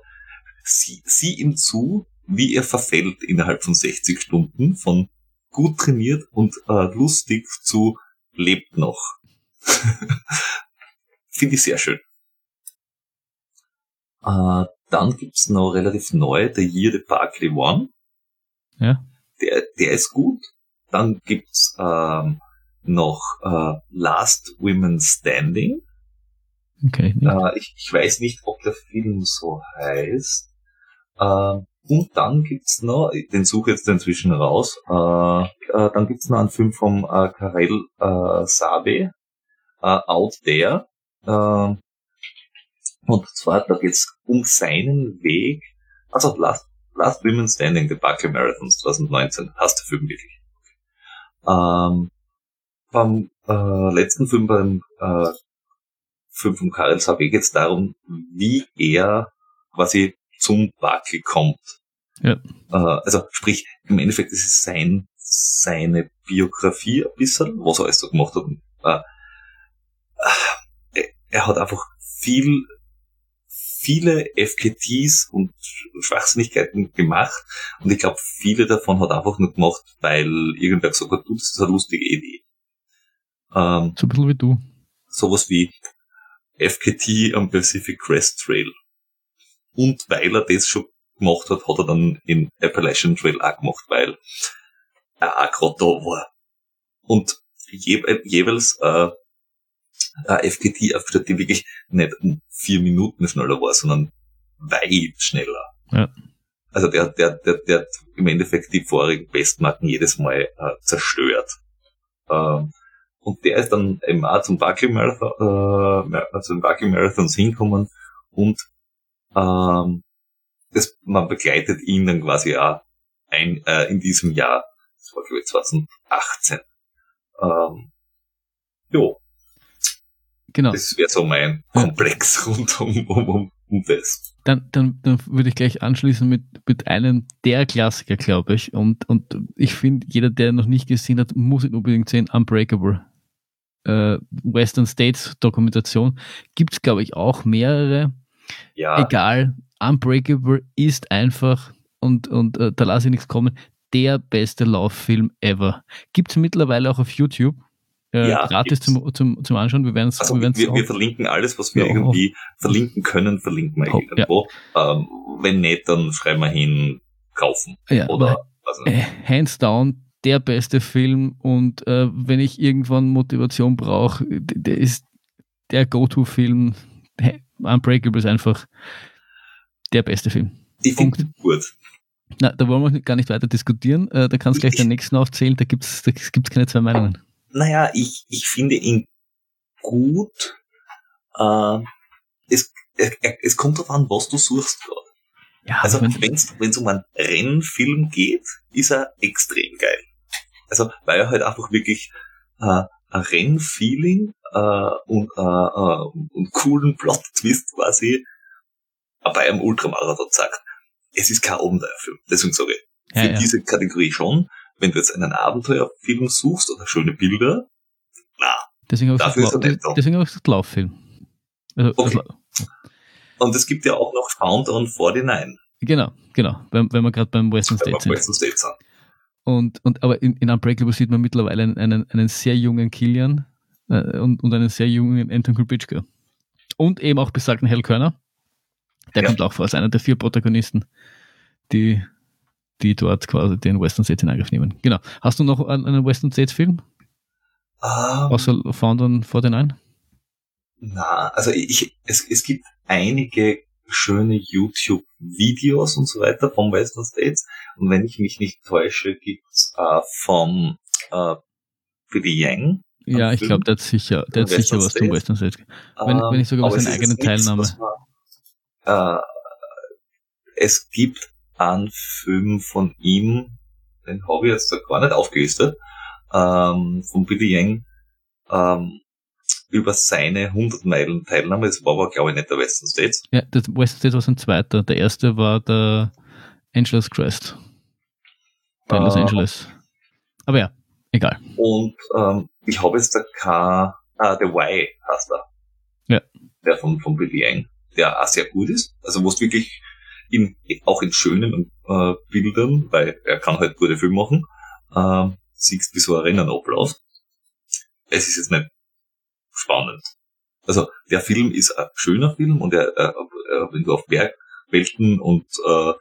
sieh, sieh ihm zu, wie er verfällt innerhalb von 60 Stunden von gut trainiert und äh, lustig zu lebt noch. Finde ich sehr schön. Äh, dann gibt's noch relativ neu, der Year the Barclay One. Ja. Der, der ist gut. Dann gibt's ähm, noch äh, Last Women Standing. Okay. Äh, ich, ich weiß nicht, ob der Film so heißt. Äh, und dann gibt's noch, den suche ich jetzt inzwischen raus, äh, äh, dann gibt's noch einen Film vom äh, Karel äh, Sabe, äh, Out There. Äh, und zwar, da geht's um seinen Weg, also Last, Last Women Standing, The Buckle Marathons 2019, hast du Film wirklich. Ähm, beim äh, letzten Film, beim äh, Film von Karel Sabe geht es darum, wie er quasi zum Buckle kommt. Ja. Äh, also sprich, im Endeffekt ist es sein, seine Biografie ein bisschen, was er alles so gemacht hat. Äh er hat einfach viel viele FKTs und Schwachsinnigkeiten gemacht und ich glaube, viele davon hat einfach nur gemacht, weil irgendwer gesagt hat, du, das ist eine lustige Idee. Ähm, so ein bisschen wie du. Sowas wie FKT am Pacific Crest Trail. Und weil er das schon gemacht hat, hat er dann in Appalachian Trail auch gemacht, weil er auch gerade da war. Und je, jeweils äh, ein FKT aufgestellt, die wirklich nicht um vier Minuten schneller war, sondern weit schneller. Ja. Also der, der, der, der hat im Endeffekt die vorigen Bestmarken jedes Mal äh, zerstört. Ähm, und der ist dann eben auch zum Bucky Marathon, äh, zum Bucky Marathons hinkommen und ähm, das, man begleitet ihn dann quasi auch ein, äh, in diesem Jahr, das war glaube ich 2018. Ähm, jo. Genau. Das wäre so mein Komplex rund um, um, um, um das. Dann, dann, dann würde ich gleich anschließen mit, mit einem der Klassiker, glaube ich. Und, und ich finde, jeder, der noch nicht gesehen hat, muss ihn unbedingt sehen, Unbreakable. Äh, Western States Dokumentation. Gibt es, glaube ich, auch mehrere. Ja. Egal, Unbreakable ist einfach, und, und äh, da lasse ich nichts kommen, der beste Lauffilm ever. Gibt es mittlerweile auch auf YouTube. Äh, ja, gratis zum, zum, zum Anschauen. Wir, werden's, also wir, wir, wir verlinken alles, was wir ja, irgendwie verlinken können, verlinken wir irgendwo. Ja. Ähm, wenn nicht, dann schreiben wir hin, kaufen. Ja, Oder, also. äh, hands down, der beste Film und äh, wenn ich irgendwann Motivation brauche, der ist der Go-To-Film. Unbreakable ist einfach der beste Film. Ich finde gut. Na, da wollen wir gar nicht weiter diskutieren. Äh, da kannst du gleich den nächsten aufzählen, da gibt es da gibt's keine zwei Meinungen. Naja, ich, ich finde ihn gut. Äh, es, es, kommt darauf an, was du suchst gerade. Ja, also wenn es um einen Rennfilm geht, ist er extrem geil. Also weil er halt einfach wirklich äh, ein Rennfeeling äh, und äh, äh, einen coolen Plot-Twist quasi bei einem Ultramarathon sagt. Es ist kein Abenteuerfilm. Deswegen sage ich, für ja, ja. diese Kategorie schon, wenn du jetzt einen Abenteuerfilm suchst oder schöne Bilder, na, deswegen habe dafür er nicht da. Deswegen habe ich gesagt Lauffilm. Also, okay. Und es gibt ja auch noch Countdown 49. Genau, genau, wenn, wenn wir gerade beim Western State sind. Western State sind. Und, und, aber in, in Unbreakable sieht man mittlerweile einen, einen, einen sehr jungen Killian äh, und, und einen sehr jungen Anton Kulbitschka. Und eben auch besagten Hell Körner. Der ja. kommt auch vor als einer der vier Protagonisten, die, die dort quasi den Western States in Angriff nehmen. Genau. Hast du noch einen Western States Film? Um, Außer Found on 49? Na, also ich, es, es gibt einige schöne YouTube-Videos und so weiter vom Western States. Und wenn ich mich nicht täusche, gibt's äh, vom äh, Billy Yang. Ja, ich glaube, der hat sicher, der hat sicher was zum Western States. Wenn, wenn nicht sogar was seine eigene Teilnahme. Äh, es gibt einen Film von ihm, den habe ich jetzt gar nicht aufgelistet, ähm, von Billy Yang, ähm, über seine 100 Meilen Teilnahme. Das war aber, glaube ich, nicht der Western States. Ja, der Western States war sein zweiter. Der erste war der Angeles Crest. Der uh, Los Angeles. Aber ja, egal. Und ähm, ich habe jetzt da kein, ah, der Y heißt er. Ja. Der von, von Billy Yang, der auch sehr gut ist. Also wo es wirklich in, auch in schönen äh, Bildern, weil er kann halt gute Filme machen, äh, siehst, wie so ein Rennen abläuft. Es ist jetzt nicht spannend. Also der Film ist ein schöner Film und er, äh, äh, wenn du auf Bergwelten und äh,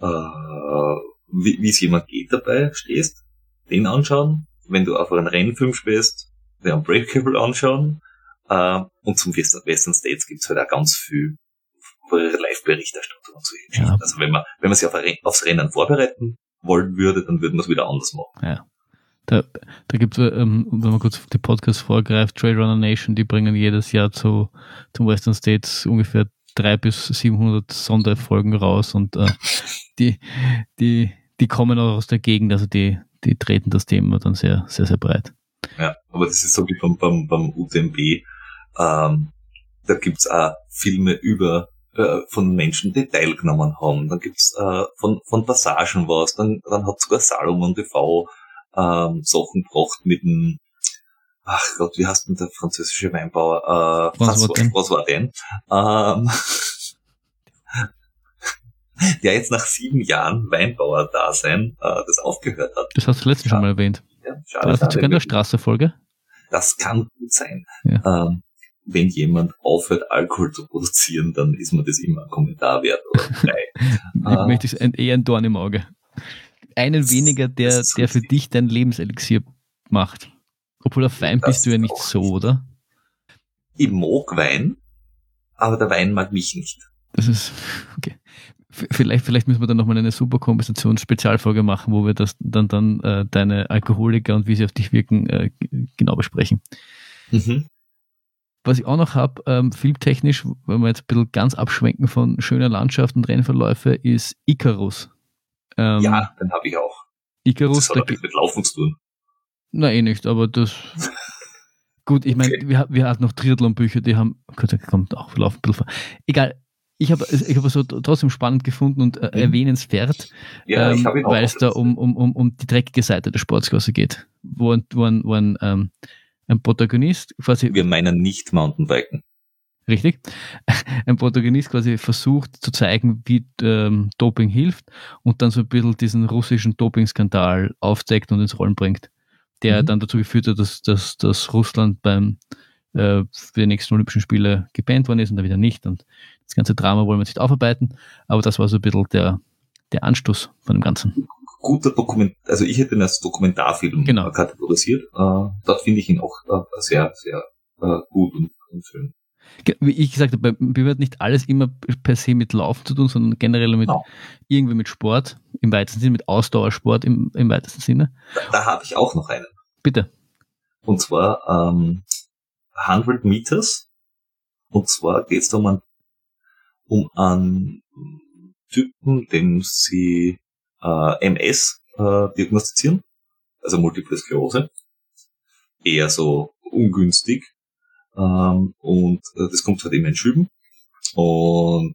äh, wie es jemand geht dabei stehst, den anschauen. Wenn du auf einen Rennfilm spielst, den Unbreakable anschauen. Äh, und zum Western States gibt's halt auch ganz viel Live-Berichterstattung und so. Ja. Also wenn man, wenn man sich auf aufs Rennen vorbereiten wollen würde, dann würde man es wieder anders machen. Ja. Da, da gibt es, ähm, wenn man kurz die Podcast vorgreift, Trade Runner Nation, die bringen jedes Jahr zu, zum Western States ungefähr drei bis 700 Sonderfolgen raus und äh, die, die, die kommen auch aus der Gegend, also die, die treten das Thema dann sehr, sehr, sehr breit. Ja, aber das ist so wie beim, beim, beim UTMB, ähm, da gibt's auch Filme über äh, von Menschen, die teilgenommen haben. Dann gibt's äh, von, von Passagen was, dann, dann hat sogar Salomon TV ähm, Sachen gebracht mit dem, ach Gott, wie heißt denn der französische Weinbauer? Äh, was, was, war denn? Ähm, der jetzt nach sieben Jahren Weinbauer-Dasein äh, das aufgehört hat. Das hast du letztens schon mal erwähnt. Ja, War das nicht sogar in der Straße-Folge? Das kann gut sein. Ja. Ähm, wenn jemand aufhört, Alkohol zu produzieren, dann ist mir das immer ein Kommentar wert oder. Ich möchte es ein, eher ein Dorn im Auge. Einen Das- weniger, der, der für dich dein Lebenselixier macht. Obwohl auf Wein bist du ja nicht so, oder? Ich mag Wein, aber der Wein mag mich nicht. Das ist, okay. Vielleicht, vielleicht müssen wir dann nochmal eine super Kompensations-Spezialfolge machen, wo wir das dann, dann äh, deine Alkoholiker und wie sie auf dich wirken äh, genau besprechen. Mhm. Was ich auch noch habe, ähm, filmtechnisch, wenn wir jetzt ein bisschen ganz abschwenken von schöner Landschaft und Rennverläufe, ist Icarus. Ähm, ja, den habe ich auch. Icarus, Das hat nichts mit Laufen zu tun. Na, eh nicht, aber das. Gut, ich meine, Okay. wir, wir hatten noch Triathlon-Bücher, die haben. Gott, da kommt auch Lauf ein bisschen vor. Egal. Ich habe ich hab es so trotzdem spannend gefunden und äh, Mhm. erwähnenswert, Ja, ähm, weil es da um, um, um, um die dreckige Seite der Sportsklasse geht. Wo ein, wo wo ein, ähm, ein Protagonist quasi. Wir meinen nicht Mountainbiken. Richtig. Ein Protagonist quasi versucht zu zeigen, wie ähm, Doping hilft und dann so ein bisschen diesen russischen Doping-Skandal aufdeckt und ins Rollen bringt, der Mhm. dann dazu geführt hat, dass, dass, dass Russland beim äh, für die nächsten Olympischen Spiele gebannt worden ist und dann wieder nicht. Und das ganze Drama wollen wir jetzt nicht aufarbeiten, aber das war so ein bisschen der, der Anstoß von dem Ganzen. Guter Dokument, also ich hätte ihn als Dokumentarfilm Genau. kategorisiert. Äh, dort finde ich ihn auch äh, sehr, sehr äh, gut und, und schön. Wie ich gesagt habe, bei mir hat nicht alles immer per se mit Laufen zu tun, sondern generell mit Genau. irgendwie mit Sport, im weitesten Sinne, mit Ausdauersport im, im weitesten Sinne. Da, da habe ich auch noch einen. Bitte. Und zwar ähm, 100 Meters. Und zwar geht es um einen, um einen Typen, dem sie äh, MS äh, diagnostizieren, also Multiple Sklerose. Eher so ungünstig. Ähm, und äh, das kommt halt immer in Schüben. Und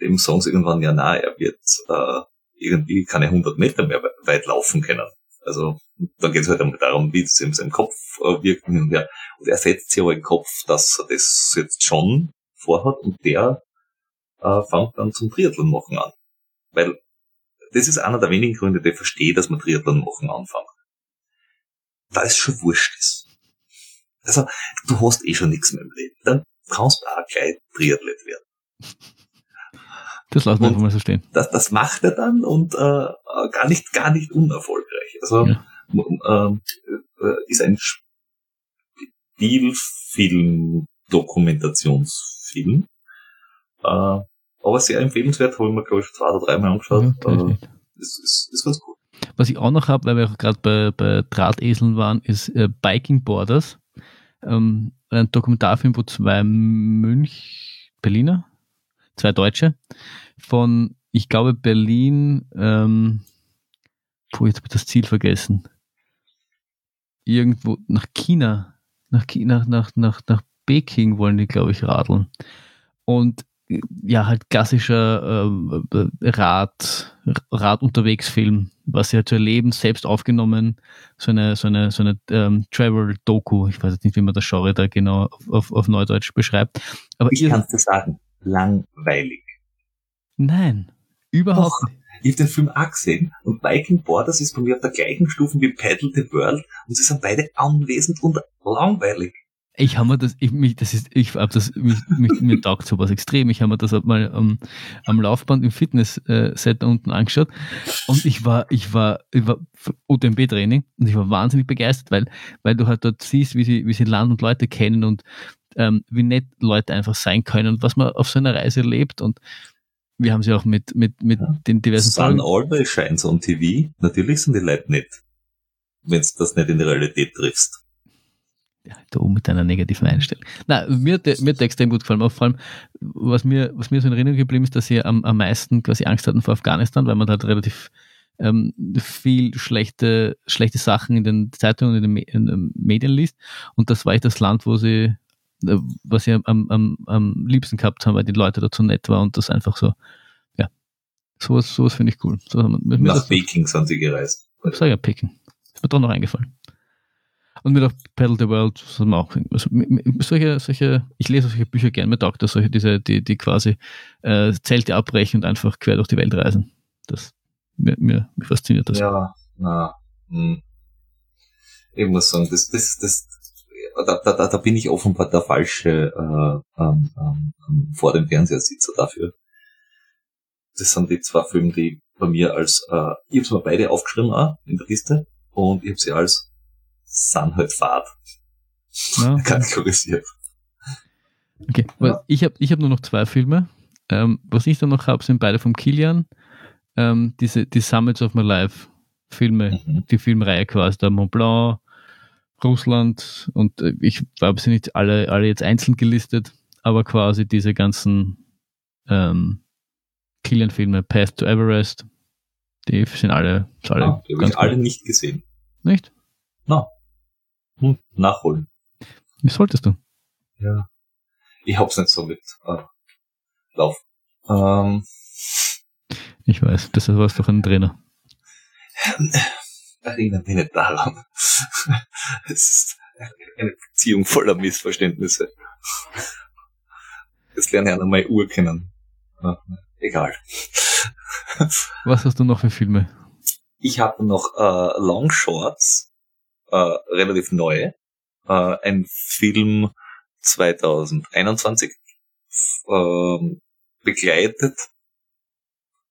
dem sagen sie irgendwann, ja, na, er wird äh, irgendwie keine 100 Meter mehr we- weit laufen können. Also dann geht es halt einmal darum, wie es in seinem Kopf äh, wirkt und her. Und er setzt sich aber den Kopf, dass er das jetzt schon vorhat und der äh, fängt dann zum Triathlon machen an. Weil das ist einer der wenigen Gründe, die ich verstehe, dass man Triathlon machen anfängt. Da es schon wurscht ist. Also, du hast eh schon nichts mehr im Leben. Dann kannst du auch gleich Triathlet werden. Das lassen wir einfach mal so stehen. Das, das macht er dann und äh, äh, gar nicht, gar nicht unerfolgreich. Also Ja. ähm, äh, ist ein Spielfilm, Dokumentationsfilm. Äh, aber sehr empfehlenswert, habe ich mir, glaube ich, zwei oder dreimal angeschaut. Äh, nicht. ist, ist, ist ganz gut. Was ich auch noch habe, weil wir auch gerade bei, bei Drahteseln waren, ist äh, Biking Borders. Ähm, ein Dokumentarfilm, wo zwei Münch, Berliner, zwei Deutsche von, ich glaube, Berlin, ähm, puh, jetzt habe ich das Ziel vergessen. Irgendwo nach China, nach China, nach, nach, nach Peking wollen die, glaube ich, radeln. Und ja, halt klassischer äh, Rad, Rad unterwegs Film, was sie halt so erleben, selbst aufgenommen, so eine, so eine, so eine ähm, Travel-Doku, ich weiß jetzt nicht, wie man das Genre da genau auf, auf, auf Neudeutsch beschreibt. Aber Ich kann es dir sagen, langweilig. nein, überhaupt nicht. Ich habe den Film auch gesehen und Viking Borders ist bei mir auf der gleichen Stufe wie Paddle the World und sie sind beide anwesend und langweilig. Ich habe mir das, ich, mich, das ist, ich hab das, mich, mich, mir taugt sowas extrem. Ich habe mir das halt mal am, am Laufband im Fitness-Set da unten angeschaut und ich war, ich war, ich war UTMB-Training und ich war wahnsinnig begeistert, weil, weil du halt dort siehst, wie sie, wie sie Land und Leute kennen und ähm, wie nett Leute einfach sein können und was man auf so einer Reise lebt und wir haben sie auch mit, mit, mit Ja. den diversen Sun Folgen. always shines on TV. Natürlich sind die Leute nett. Wenn du das nicht in die Realität triffst. Ja, da oben mit deiner negativen Einstellung. Na, mir, hat der- mir hat der extrem gut gefallen. Auch vor allem, was mir, was mir so in Erinnerung geblieben ist, dass sie am, am meisten quasi Angst hatten vor Afghanistan, weil man halt relativ ähm, viel schlechte, schlechte Sachen in den Zeitungen und in den, Me in den Medien liest. Und das war echt das Land, wo sie, äh, was sie am, am, am liebsten gehabt haben, weil die Leute dazu nett waren und das einfach so, ja. Sowas, sowas finde ich cool. So, Nach Peking sind sie gereist. ich sage ja Peking. Ist mir doch noch eingefallen. Und mit auch Battle the World, haben wir auch also, solche, solche, ich lese solche Bücher gerne, mir taugt das, solche, diese, die, die quasi äh, Zelte abbrechen und einfach quer durch die Welt reisen. Das, mir, mir, mir fasziniert das. Ja, na, hm. ich muss sagen, das, das, das, da, da, da bin ich offenbar der falsche äh, ähm, ähm, vor dem Fernsehersitzer dafür. Das sind die zwei Filme, die bei mir als, äh, ich habe mal beide aufgeschrieben auch in der Liste und ich habe sie als sind halt Fahrt ja. kategorisiert. Okay, ja. ich habe ich hab nur noch zwei Filme. Ähm, was ich dann noch habe, sind beide vom Kilian. Ähm, diese, die Summits of My Life Filme, mhm. die Filmreihe quasi, der Mont Blanc, Russland und äh, ich habe sie nicht alle, alle jetzt einzeln gelistet, aber quasi diese ganzen ähm, Killian-Filme, Path to Everest, die sind alle, alle ah, die habe ich alle nicht gesehen. Nicht? Na. Hm, nachholen. Wie solltest du? Ja. Ich hab's nicht so mit äh, Lauf. Ähm, ich weiß, das warst doch ein Trainer. Erinnere mich nicht daran. es ist eine Beziehung voller Missverständnisse. Jetzt lerne ich auch noch meine Uhr kennen. Egal. Was hast du noch für Filme? Ich habe noch äh, Long Shorts, äh, relativ neu. Äh, ein Film 2021 äh, begleitet.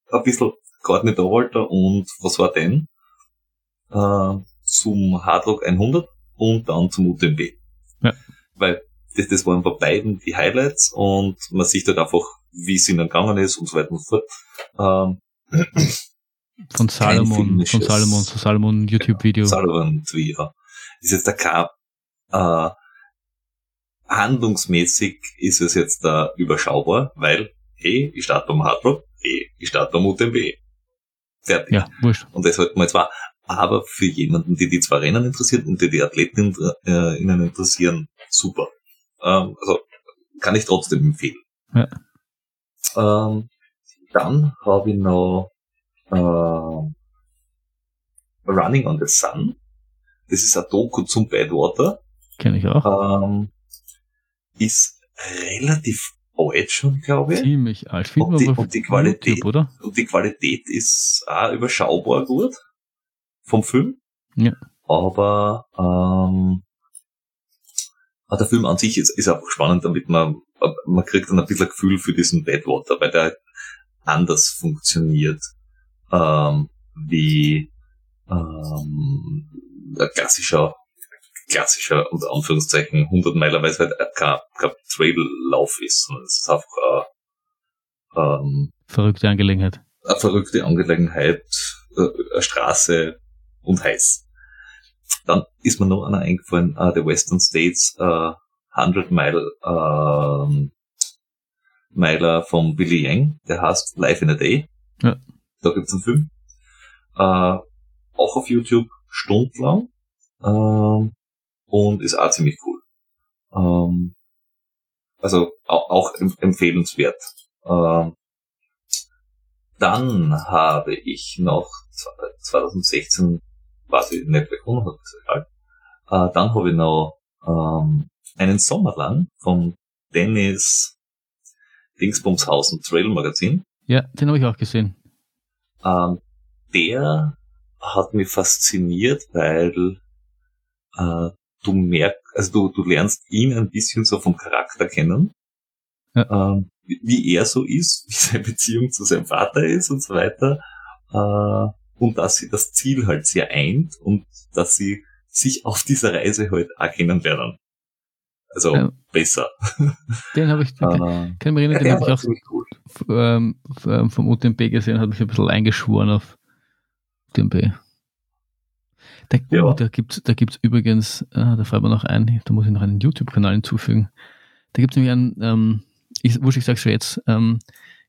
Ein bisschen Courtney Dauwalter und was war denn? Äh, zum Hardrock 100 und dann zum UTMB. Ja. Weil das, das waren bei beiden die Highlights und man sieht halt einfach, wie es ihnen gegangen ist und so weiter und so fort. Ähm, von Salomon, von Salomon, von Salomon YouTube-Video. Salomon, ja. Ist jetzt der K, äh, handlungsmäßig ist es jetzt da überschaubar, weil, hey, ich starte beim Hardrock, hey, ich starte beim UTMB. Fertig. Ja, wurscht. Und das halten wir jetzt war. Aber für jemanden, die die zwei Rennen interessiert und die die Athleten äh, ihnen interessieren, super. Ähm, also kann ich trotzdem empfehlen. Ja. Ähm, dann habe ich noch äh, Running on the Sun. Das ist ein Doku zum Badwater. Kenne ich auch. Ähm, ist relativ alt schon, glaube ich. Ziemlich alt. Film und die, und die Qualität, YouTube, oder? Und die Qualität ist auch überschaubar gut vom Film. Ja. Aber ähm, der Film an sich ist, ist einfach spannend, damit man man kriegt dann ein bisschen ein Gefühl für diesen Badwater, weil der halt anders funktioniert ähm, wie ähm, klassischer klassischer, unter Anführungszeichen, 100 Meiler, weil es halt kein, kein Traillauf ist, sondern es ist einfach eine, ähm, verrückte Angelegenheit. Eine verrückte Angelegenheit, äh, Straße und heiß. Dann ist mir noch einer eingefallen, uh, The Western States, uh, 100 Mile, uh, Meiler von Billy Yang, der heißt Life in a Day. Ja. Da gibt's einen Film. Uh, auch auf YouTube, stundenlang. Uh, und ist auch ziemlich cool. Um, also auch, auch empfehlenswert. Uh, dann habe ich noch 2016 quasi nicht bekommen, hat gesagt, äh, dann habe ich noch ähm, einen Sommer lang von Dennis Dingsbumshausen Trail Magazin. Ja, den habe ich auch gesehen. Ähm, der hat mich fasziniert, weil äh, du merkst, also du, du lernst ihn ein bisschen so vom Charakter kennen. Ja. Ähm, wie er so ist, wie seine Beziehung zu seinem Vater ist und so weiter. Äh, und dass sie das Ziel halt sehr eint und dass sie sich auf dieser Reise halt auch kennenlernen. Also ja. besser. Den habe ich, den, uh, kann mich erinnern, den habe ich auch cool. ähm, vom UTMB gesehen, hat mich ein bisschen eingeschworen auf UTMB. Da, ja. oh, da gibt's, da gibt's übrigens, ah, da fällt mir noch ein, da muss ich noch einen YouTube-Kanal hinzufügen. Da gibt's nämlich einen, ähm, ich, wurscht, ich sag's schon jetzt, ähm,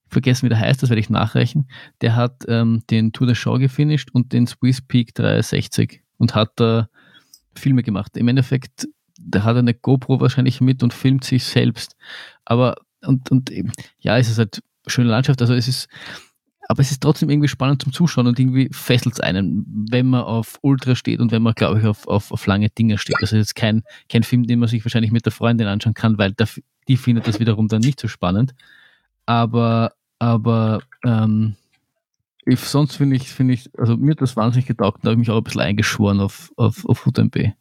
vergessen, wie der heißt, das werde ich nachreichen. Der hat ähm, den Tour de Show gefinisht und den Swiss Peak 360 und hat da Filme gemacht. Im Endeffekt, da hat eine GoPro wahrscheinlich mit und filmt sich selbst. Aber, und, und ja, es ist halt schöne Landschaft. Also es ist aber es ist trotzdem irgendwie spannend zum Zuschauen und irgendwie fesselt es einen, wenn man auf Ultra steht und wenn man, glaube ich, auf, auf, auf lange Dinge steht. Also jetzt kein, kein Film, den man sich wahrscheinlich mit der Freundin anschauen kann, weil der, die findet das wiederum dann nicht so spannend. Aber, aber ähm, ich, sonst finde ich, finde ich, also mir hat das wahnsinnig getaugt und da habe ich mich auch ein bisschen eingeschworen auf, auf, auf UTMB.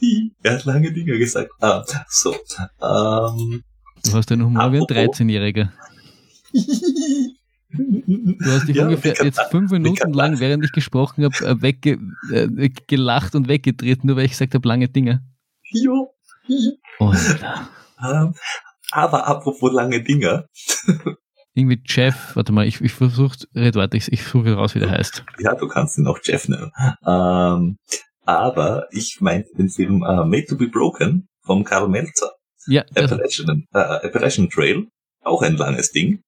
Er hat lange Dinge gesagt. Ah, so. Ähm, du hast noch Humor wie ein 13-Jähriger. Du hast dich ja, ungefähr jetzt fünf Minuten lang, während ich gesprochen habe, äh, wegge, äh, gelacht und weggetreten, nur weil ich gesagt habe, lange Dinge. Jo. Oh, ähm, aber apropos lange Dinge. Irgendwie Jeff, warte mal, ich, ich versuche, red weiter, ich, ich suche raus, wie der heißt. Ja, du kannst ihn auch Jeff nennen. Ähm, aber ich meinte den Film uh, Made to be Broken von Karl Melzer. Ja. Appalachian, äh, Appalachian Trail, auch ein langes Ding.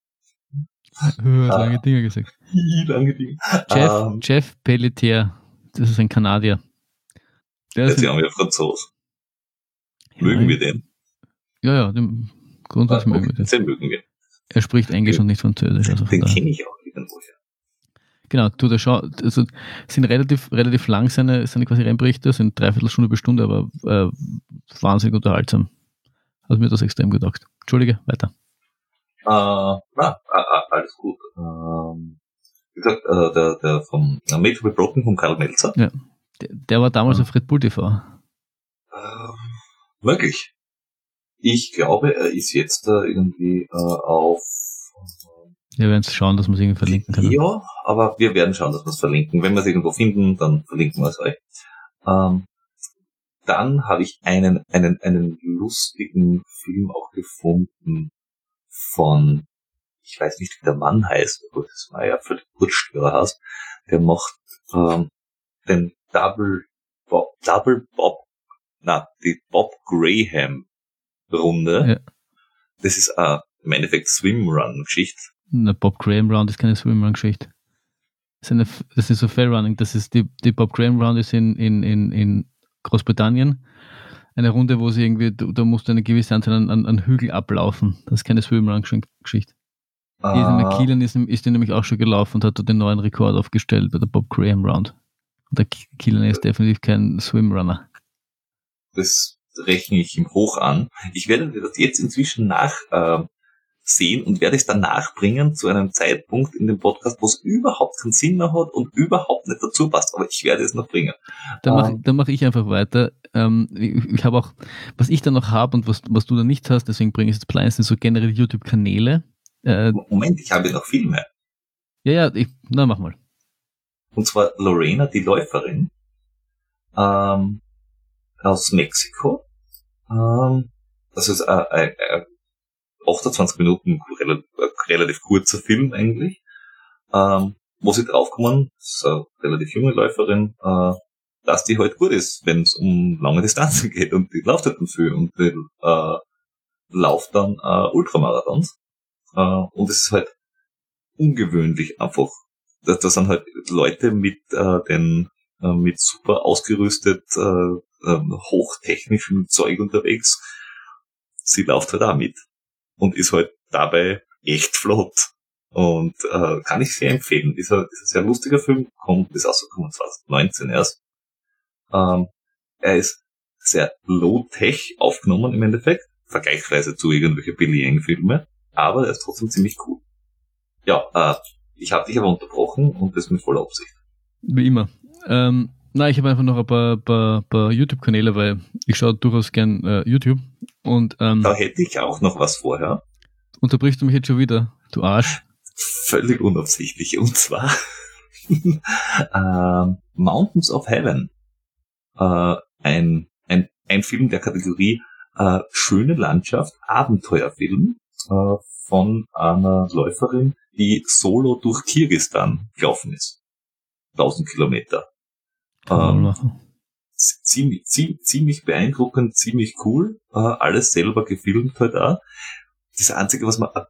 lange ah. Dinge gesagt. lange Dinge. Jeff, um, ähm. Jeff Pelletier, das ist ein Kanadier. Der ist ja wir Franzos. Mögen ja, wir den? Ja, ja, den grundsätzlich ah, mögen wir den. Den mögen wir. Er spricht Englisch okay. und nicht Französisch. Also den kenne ich auch irgendwoher. Genau, du, da schau, also sind relativ, relativ lang seine, seine quasi Rennberichte, sind dreiviertel Stunde bis Stunde, aber äh, wahnsinnig unterhaltsam. Hat mir das extrem gedacht. Entschuldige, weiter. Uh, na, alles gut. Ähm, wie gesagt, äh, der, der vom äh, Made to be Broken von Karl Melzer. Ja. Der, der war damals ja. auf Red Bull TV. Ähm, wirklich? Ich glaube, er ist jetzt äh, irgendwie äh, auf wir werden schauen, dass wir es irgendwie verlinken können. Ja, aber wir werden schauen, dass wir es verlinken. Wenn wir es irgendwo finden, dann verlinken wir es euch. Ähm, dann habe ich einen, einen, einen lustigen Film auch gefunden von, ich weiß nicht, wie der Mann heißt, aber das war ja völlig Kurzstörer hast. Der macht ähm, den Double Bob, Double Bob, na, die Bob Graham Runde. Ja. Das ist äh, im Endeffekt Swimrun-Geschichte. Eine Bob Graham Round ist keine Swimrun-Geschichte. Das, ist das ist so Fair Running. Das ist die, die Bob Graham Round ist in, in, in, in Großbritannien. Eine Runde, wo sie irgendwie, da musst du eine gewisse Anzahl an, an, an Hügel ablaufen. Das ist keine Swimrun-Geschichte. Ah. Dieser McKeelan ist, ist die nämlich auch schon gelaufen und hat dort den neuen Rekord aufgestellt bei der Bob Graham Round. Und der Keelan ist definitiv kein Swimrunner. Das rechne ich ihm hoch an. Ich werde das jetzt inzwischen nach äh, sehen und werde es dann nachbringen zu einem Zeitpunkt in dem Podcast, wo es überhaupt keinen Sinn mehr hat und überhaupt nicht dazu passt. Aber ich werde es noch bringen. Dann mache ähm, mach ich einfach weiter. Ähm, ich, ich habe auch, was ich da noch habe und was, was du da nicht hast, deswegen bringe ich es jetzt klein, sind so generell YouTube-Kanäle. Äh, Moment, ich habe noch viel mehr. Ja, ja, ich, na mach mal. Und zwar Lorena, die Läuferin, ähm, aus Mexiko. Ähm, das ist äh, äh, äh 28 Minuten relativ, relativ kurzer Film eigentlich, ähm, wo sie draufkommen, so relativ junge Läuferin, äh, dass die halt gut ist, wenn es um lange Distanzen geht und die läuft halt dann viel und die äh, läuft dann äh, Ultramarathons. Äh, und es ist halt ungewöhnlich einfach. Das, das sind halt Leute mit äh, den äh, mit super ausgerüstet äh, äh, hochtechnischem Zeug unterwegs. Sie läuft halt auch mit und ist halt dabei echt flott. Und äh, kann ich sehr empfehlen. Ist ein, ist ein sehr lustiger Film, kommt, ist rausgekommen 2019 erst. Ähm, er ist sehr low-tech aufgenommen im Endeffekt, vergleichsweise zu irgendwelchen Billy Yang-Filme, aber er ist trotzdem ziemlich cool. Ja, äh, ich habe dich aber unterbrochen und das mit voller Absicht. Wie immer. Ähm, na, ich habe einfach noch ein paar, paar, paar YouTube-Kanäle, weil ich schaue durchaus gern äh, YouTube und, ähm, da hätte ich auch noch was vorher. Unterbrichst du mich jetzt schon wieder, du Arsch? Völlig unabsichtlich. Und zwar äh, Mountains of Heaven. Äh, ein, ein, ein Film der Kategorie äh, Schöne Landschaft, Abenteuerfilm äh, von einer Läuferin, die solo durch Kirgistan gelaufen ist. 1000 Kilometer. Ähm, ziemlich, ziemlich, ziemlich beeindruckend, ziemlich cool. Äh, alles selber gefilmt halt auch. Das Einzige, was man ein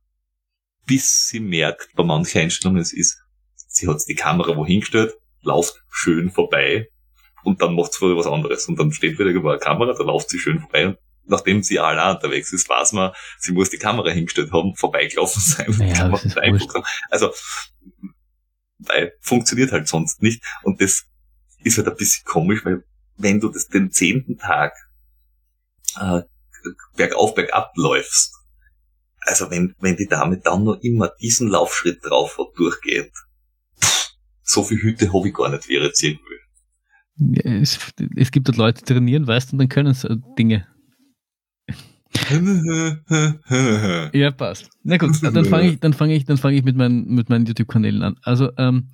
bisschen merkt bei manchen Einstellungen ist, sie hat die Kamera wohin gestellt, läuft schön vorbei und dann macht sie wieder was anderes. Und dann steht wieder über eine Kamera, da läuft sie schön vorbei und nachdem sie allein unterwegs ist, weiß man, sie muss die Kamera hingestellt haben, vorbeigelaufen sein. Ja, also, weil funktioniert halt sonst nicht. Und das ist halt ein bisschen komisch, weil wenn du das den zehnten Tag äh, bergauf, bergab läufst, also wenn, wenn die Dame dann noch immer diesen Laufschritt drauf hat, durchgehend, pff, so viel Hüte habe ich gar nicht, wie ich jetzt irgendwie. Ja, es, es gibt dort Leute, die trainieren, weißt du, und dann können sie Dinge. ja, passt. Na gut, dann fange ich, dann fange ich, dann fange ich mit meinen, mit meinen YouTube-Kanälen an. Also, ähm,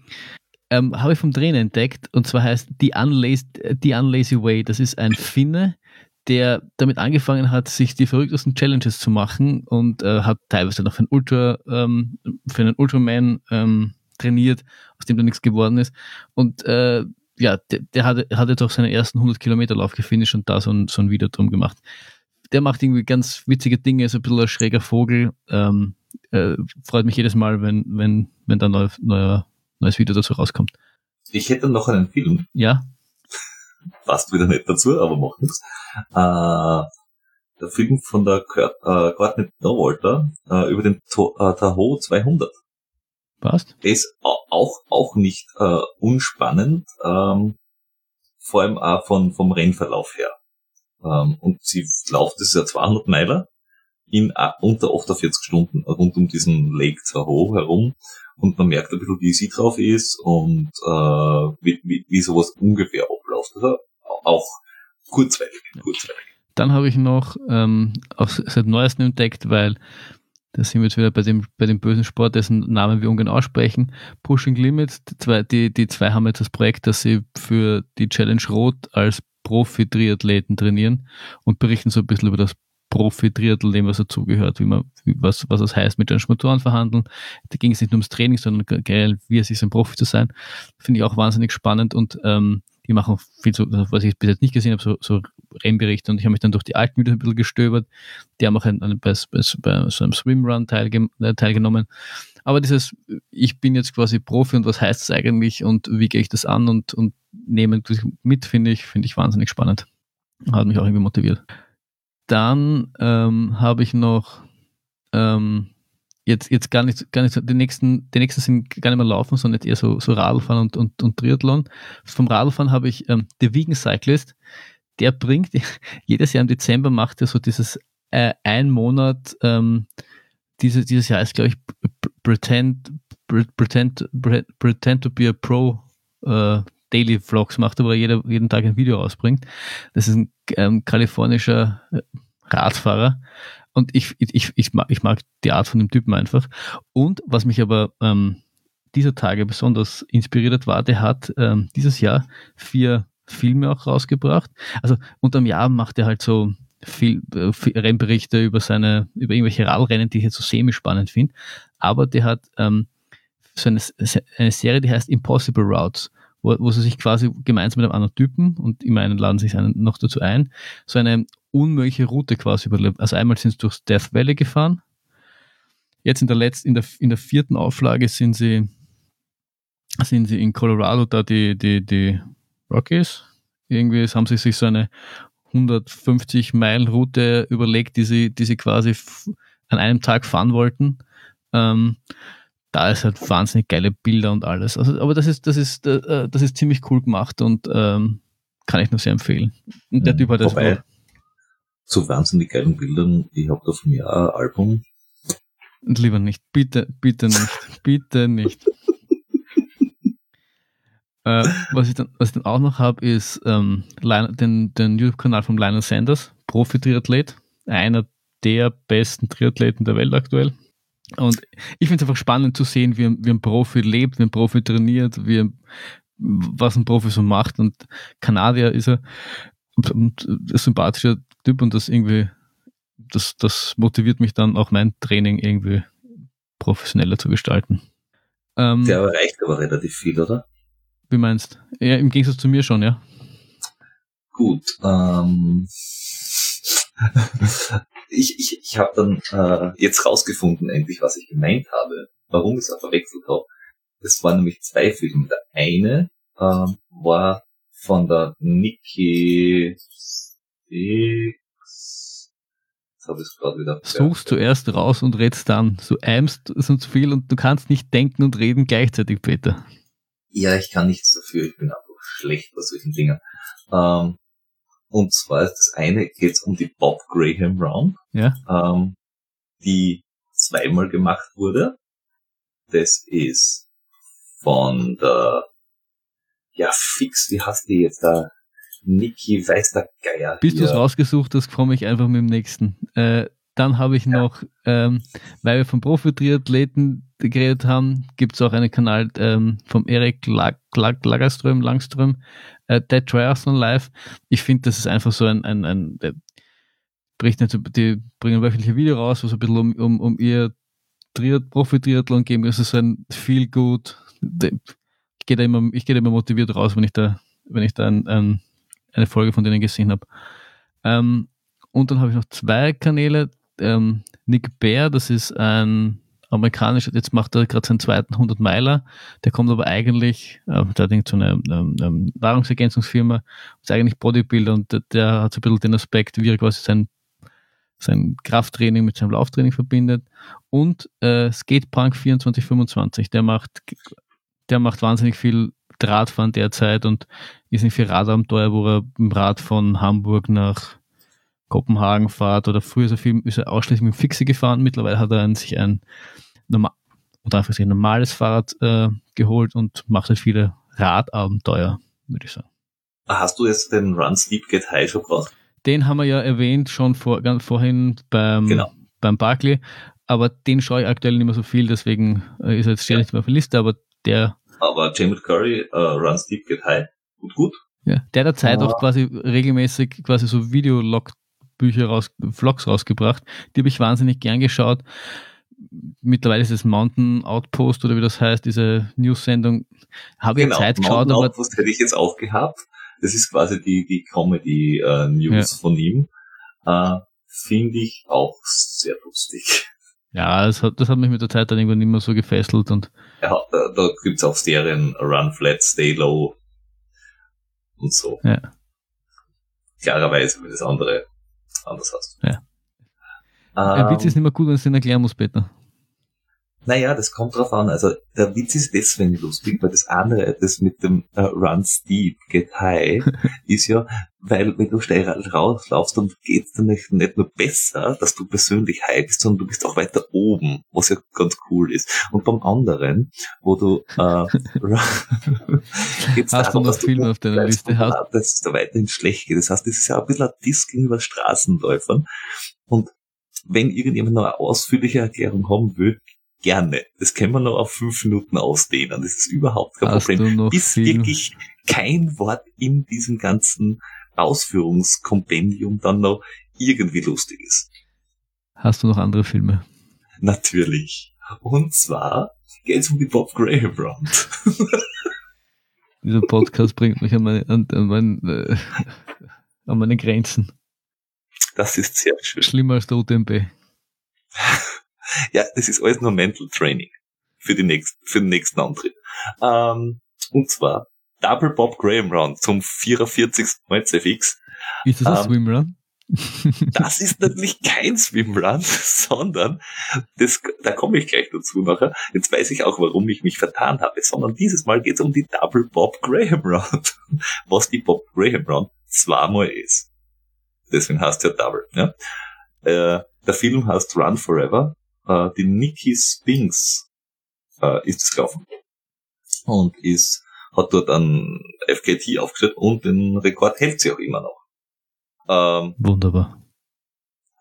ähm, habe ich vom Trainer entdeckt und zwar heißt The Unlazy, The Unlazy Way. Das ist ein Finne, der damit angefangen hat, sich die verrücktesten Challenges zu machen und äh, hat teilweise noch für einen Ultra, ähm, für einen Ultraman ähm, trainiert, aus dem da nichts geworden ist. Und äh, ja, der, der hatte, hat jetzt auch seinen ersten 100 Kilometer Lauf gefinisht und da so ein, so ein Video drum gemacht. Der macht irgendwie ganz witzige Dinge, ist ein bisschen ein schräger Vogel. Ähm, äh, freut mich jedes Mal, wenn, wenn, wenn da neu, neuer, neues Video dazu rauskommt. Ich hätte noch einen Film. Ja. Passt wieder nicht dazu, aber macht nichts. Äh, der Film von der Kurt, äh, Courtney Dauwalter äh, über den to äh, Tahoe 200. Passt. Der ist auch, auch nicht äh, unspannend, ähm, vor allem auch von, vom Rennverlauf her. Ähm, und sie läuft, das ist ja 200 Meiler in unter 48 Stunden rund um diesen Lake Tahoe herum und man merkt ein bisschen, wie sie drauf ist und äh, wie, wie, wie sowas ungefähr abläuft. Also auch kurzweilig, kurzweilig. Dann habe ich noch ähm, auch seit neuestem entdeckt, weil da sind wir jetzt wieder bei dem, bei dem bösen Sport, dessen Namen wir ungern aussprechen. Pushing Limits, die zwei, die, die zwei haben jetzt das Projekt, dass sie für die Challenge Rot als Profi-Triathleten trainieren und berichten so ein bisschen über das Profi-Triathlon, dem was dazugehört, wie man, was, was das heißt, mit den Motoren verhandeln. Da ging es nicht nur ums Training, sondern generell, wie es ist, ein Profi zu sein. Finde ich auch wahnsinnig spannend und ähm, die machen viel so, was ich bis jetzt nicht gesehen habe, so, so Rennberichte und ich habe mich dann durch die alten Videos ein bisschen gestöbert. Die haben auch ein, ein, bei, bei, so einem Swimrun teilge, äh, teilgenommen. Aber dieses, ich bin jetzt quasi Profi und was heißt es eigentlich und wie gehe ich das an und, und nehme mit, finde ich, finde ich wahnsinnig spannend. Hat mich auch irgendwie motiviert. Dann ähm, habe ich noch ähm, jetzt, jetzt gar nicht, gar nicht so, die nächsten, die nächsten sind gar nicht mehr laufen, sondern eher so, so Radfahren und, und, und Triathlon. Vom Radfahren habe ich ähm, The Vegan Cyclist, der bringt, jedes Jahr im Dezember macht er so dieses äh, ein Monat, ähm, diese, dieses Jahr ist, glaube ich, Pretend, Pretend, Pretend to be a Pro äh, Daily Vlogs macht, wo er jeder, jeden Tag ein Video ausbringt. Das ist ein ähm, kalifornischer äh, Radfahrer. Und ich, ich, ich, mag, ich mag die Art von dem Typen einfach. Und was mich aber ähm, dieser Tage besonders inspiriert hat, war, der hat ähm, dieses Jahr vier Filme auch rausgebracht. Also unterm Jahr macht er halt so viel, äh, viel Rennberichte über seine, über irgendwelche Radrennen, die ich jetzt so semi-spannend finde. Aber der hat ähm, so eine, eine Serie, die heißt Impossible Routes wo, wo sie sich quasi gemeinsam mit einem anderen Typen und immer einen laden sich einen noch dazu ein, so eine unmögliche Route quasi überlebt. Also einmal sind sie durchs Death Valley gefahren. Jetzt in der letzten, in der, in der vierten Auflage sind sie, sind sie in Colorado, da die, die, die Rockies. Irgendwie haben sie sich so eine 150 Meilen Route überlegt, die sie, die sie quasi an einem Tag fahren wollten. Ähm, da ist halt wahnsinnig geile Bilder und alles. Also, aber das ist, das ist, äh, das ist ziemlich cool gemacht und ähm, kann ich nur sehr empfehlen. Und der Typ hat das Wobei, zu wahnsinnig geilen Bildern, ich habe da von mir ein Album. Und lieber nicht, bitte, bitte nicht, bitte nicht. äh, was, ich dann, was ich dann auch noch habe, ist ähm, den, den YouTube-Kanal von Lionel Sanders, Profi-Triathlet, einer der besten Triathleten der Welt aktuell. Und ich finde es einfach spannend zu sehen, wie, wie ein Profi lebt, wie ein Profi trainiert, wie, was ein Profi so macht. Und Kanadier ist er ein sympathischer Typ und das irgendwie, das, das motiviert mich dann auch mein Training irgendwie professioneller zu gestalten. Ähm, Der erreicht aber relativ viel, oder? Wie meinst du? Ja, im Gegensatz zu mir schon, ja. Gut. Ähm, ich ich, ich habe dann äh, jetzt rausgefunden, endlich, was ich gemeint habe, warum ich es auch verwechselt habe. Es waren nämlich zwei Filme. Der eine äh, war von der Nikki Six, Jetzt habe ich es gerade wieder. Suchst ja. zuerst raus und redst dann. Du eimst sonst viel und du kannst nicht denken und reden gleichzeitig, Peter. Ja, ich kann nichts dafür. Ich bin einfach schlecht bei solchen Dingen. Ähm, und zwar das eine geht um die Bob Graham Round, ja. ähm, die zweimal gemacht wurde. Das ist von der, ja fix, wie heißt die jetzt da? Niki weiß der Geier. Bis du es rausgesucht hast, komme ich einfach mit dem nächsten. Äh, dann habe ich ja. noch, ähm, weil wir vom Profi-Triathleten geredet haben, gibt es auch einen Kanal ähm, vom Erik Lag Lag Lagerström, Langström, äh, Dead Triathlon Live. Ich finde, das ist einfach so ein, ein, ein berichten, die bringen wöchentliche Video raus, was ein bisschen um, um, um ihr Triath Profi-Triathlon gehen. Das ist ein viel gut. Ich gehe da immer, ich gehe immer motiviert raus, wenn ich da, wenn ich da ein, ein, eine Folge von denen gesehen habe. Ähm, und dann habe ich noch zwei Kanäle, ähm, Nick Bear, das ist ein amerikanischer, jetzt macht er gerade seinen zweiten 100 Meiler, der kommt aber eigentlich, äh, der hat so eine, eine, eine Nahrungsergänzungsfirma, ist eigentlich Bodybuilder und der, der, hat so ein bisschen den Aspekt, wie er quasi sein, sein Krafttraining mit seinem Lauftraining verbindet. Und äh, Skatepunk 2425, der macht, der macht wahnsinnig viel Radfahren derzeit und ist nicht viel Radabenteuer, wo er im Rad von Hamburg nach Kopenhagen fahrt oder früher so viel ist er ausschließlich mit dem Fixe gefahren. Mittlerweile hat er sich ein normal, oder einfach ein normales Fahrrad äh, geholt und macht halt viele Radabenteuer, würde ich sagen. Hast du jetzt den Run Steep Get High schon gebraucht? Den haben wir ja erwähnt schon vor, ganz vorhin beim, genau. beim Barclay, aber den schaue ich aktuell nicht mehr so viel, deswegen äh, ist er jetzt steht ja. nicht mehr auf der Liste, aber der. Aber James Curry, uh, Run Steep Get High, gut, gut. Ja, der hat Zeit ah. auch quasi regelmäßig quasi so Videolog Bücher raus, Vlogs rausgebracht. Die habe ich wahnsinnig gern geschaut. Mittlerweile ist es Mountain Outpost oder wie das heißt, diese News-Sendung. Habe ich genau, Zeit geschaut, Mountain. Outpost hätte ich jetzt auch gehabt. Das ist quasi die, die Comedy-News äh, ja. von ihm. Äh, Finde ich auch sehr lustig. Ja, das hat, das hat mich mit der Zeit dann irgendwann mehr so gefesselt und. Ja, da, da gibt's auch Serien Run Flat, Stay Low und so. Ja. Klarerweise, wie das andere anders hast. Ja. Ähm, Ein Witz ist nicht mehr gut, wenn du den erklären musst, Peter. Naja, das kommt drauf an. Also der Witz ist deswegen lustig, weil das andere, das mit dem uh, Run Steep, Get High, ist ja, weil wenn du steil rauslaufst, dann geht's dann nicht, nicht nur besser, dass du persönlich high bist, sondern du bist auch weiter oben, was ja ganz cool ist. Und beim anderen, wo du äh, geht's Hast darum, du noch Filme auf deiner Liste hast? Dass es da weiterhin schlecht geht. Das heißt, das ist ja ein bisschen ein Disk gegenüber Straßenläufern. Und wenn irgendjemand noch eine ausführliche Erklärung haben will, gerne. Das können wir noch auf fünf Minuten ausdehnen. Das ist überhaupt kein Hast Problem. Bis viel? wirklich kein Wort in diesem ganzen Ausführungskompendium dann noch irgendwie lustig ist. Hast du noch andere Filme? Natürlich. Und zwar geht es um die Bob Graham Round. Dieser Podcast bringt mich an meine, an, an, mein, äh, an meine Grenzen. Das ist sehr schön. Schlimmer als der UTMB. Ja, das ist alles nur Mental Training für, die nächst, für den nächsten Antritt. Ähm, und zwar Double Bob Graham Round zum 44. Mal CFX. Ist das ein ähm, Swimrun? das ist natürlich kein Swimrun, sondern das, da komme ich gleich dazu nachher. Jetzt weiß ich auch, warum ich mich vertan habe, sondern dieses Mal geht es um die Double Bob Graham Round, was die Bob Graham Round zweimal ist. Deswegen heißt ja Double. Ja? Äh, der Film heißt Run Forever äh, die Nikki Spinks äh, ist es gelaufen und ist hat dort ein FKT aufgestellt und den Rekord hält sie auch immer noch. Ähm, Wunderbar.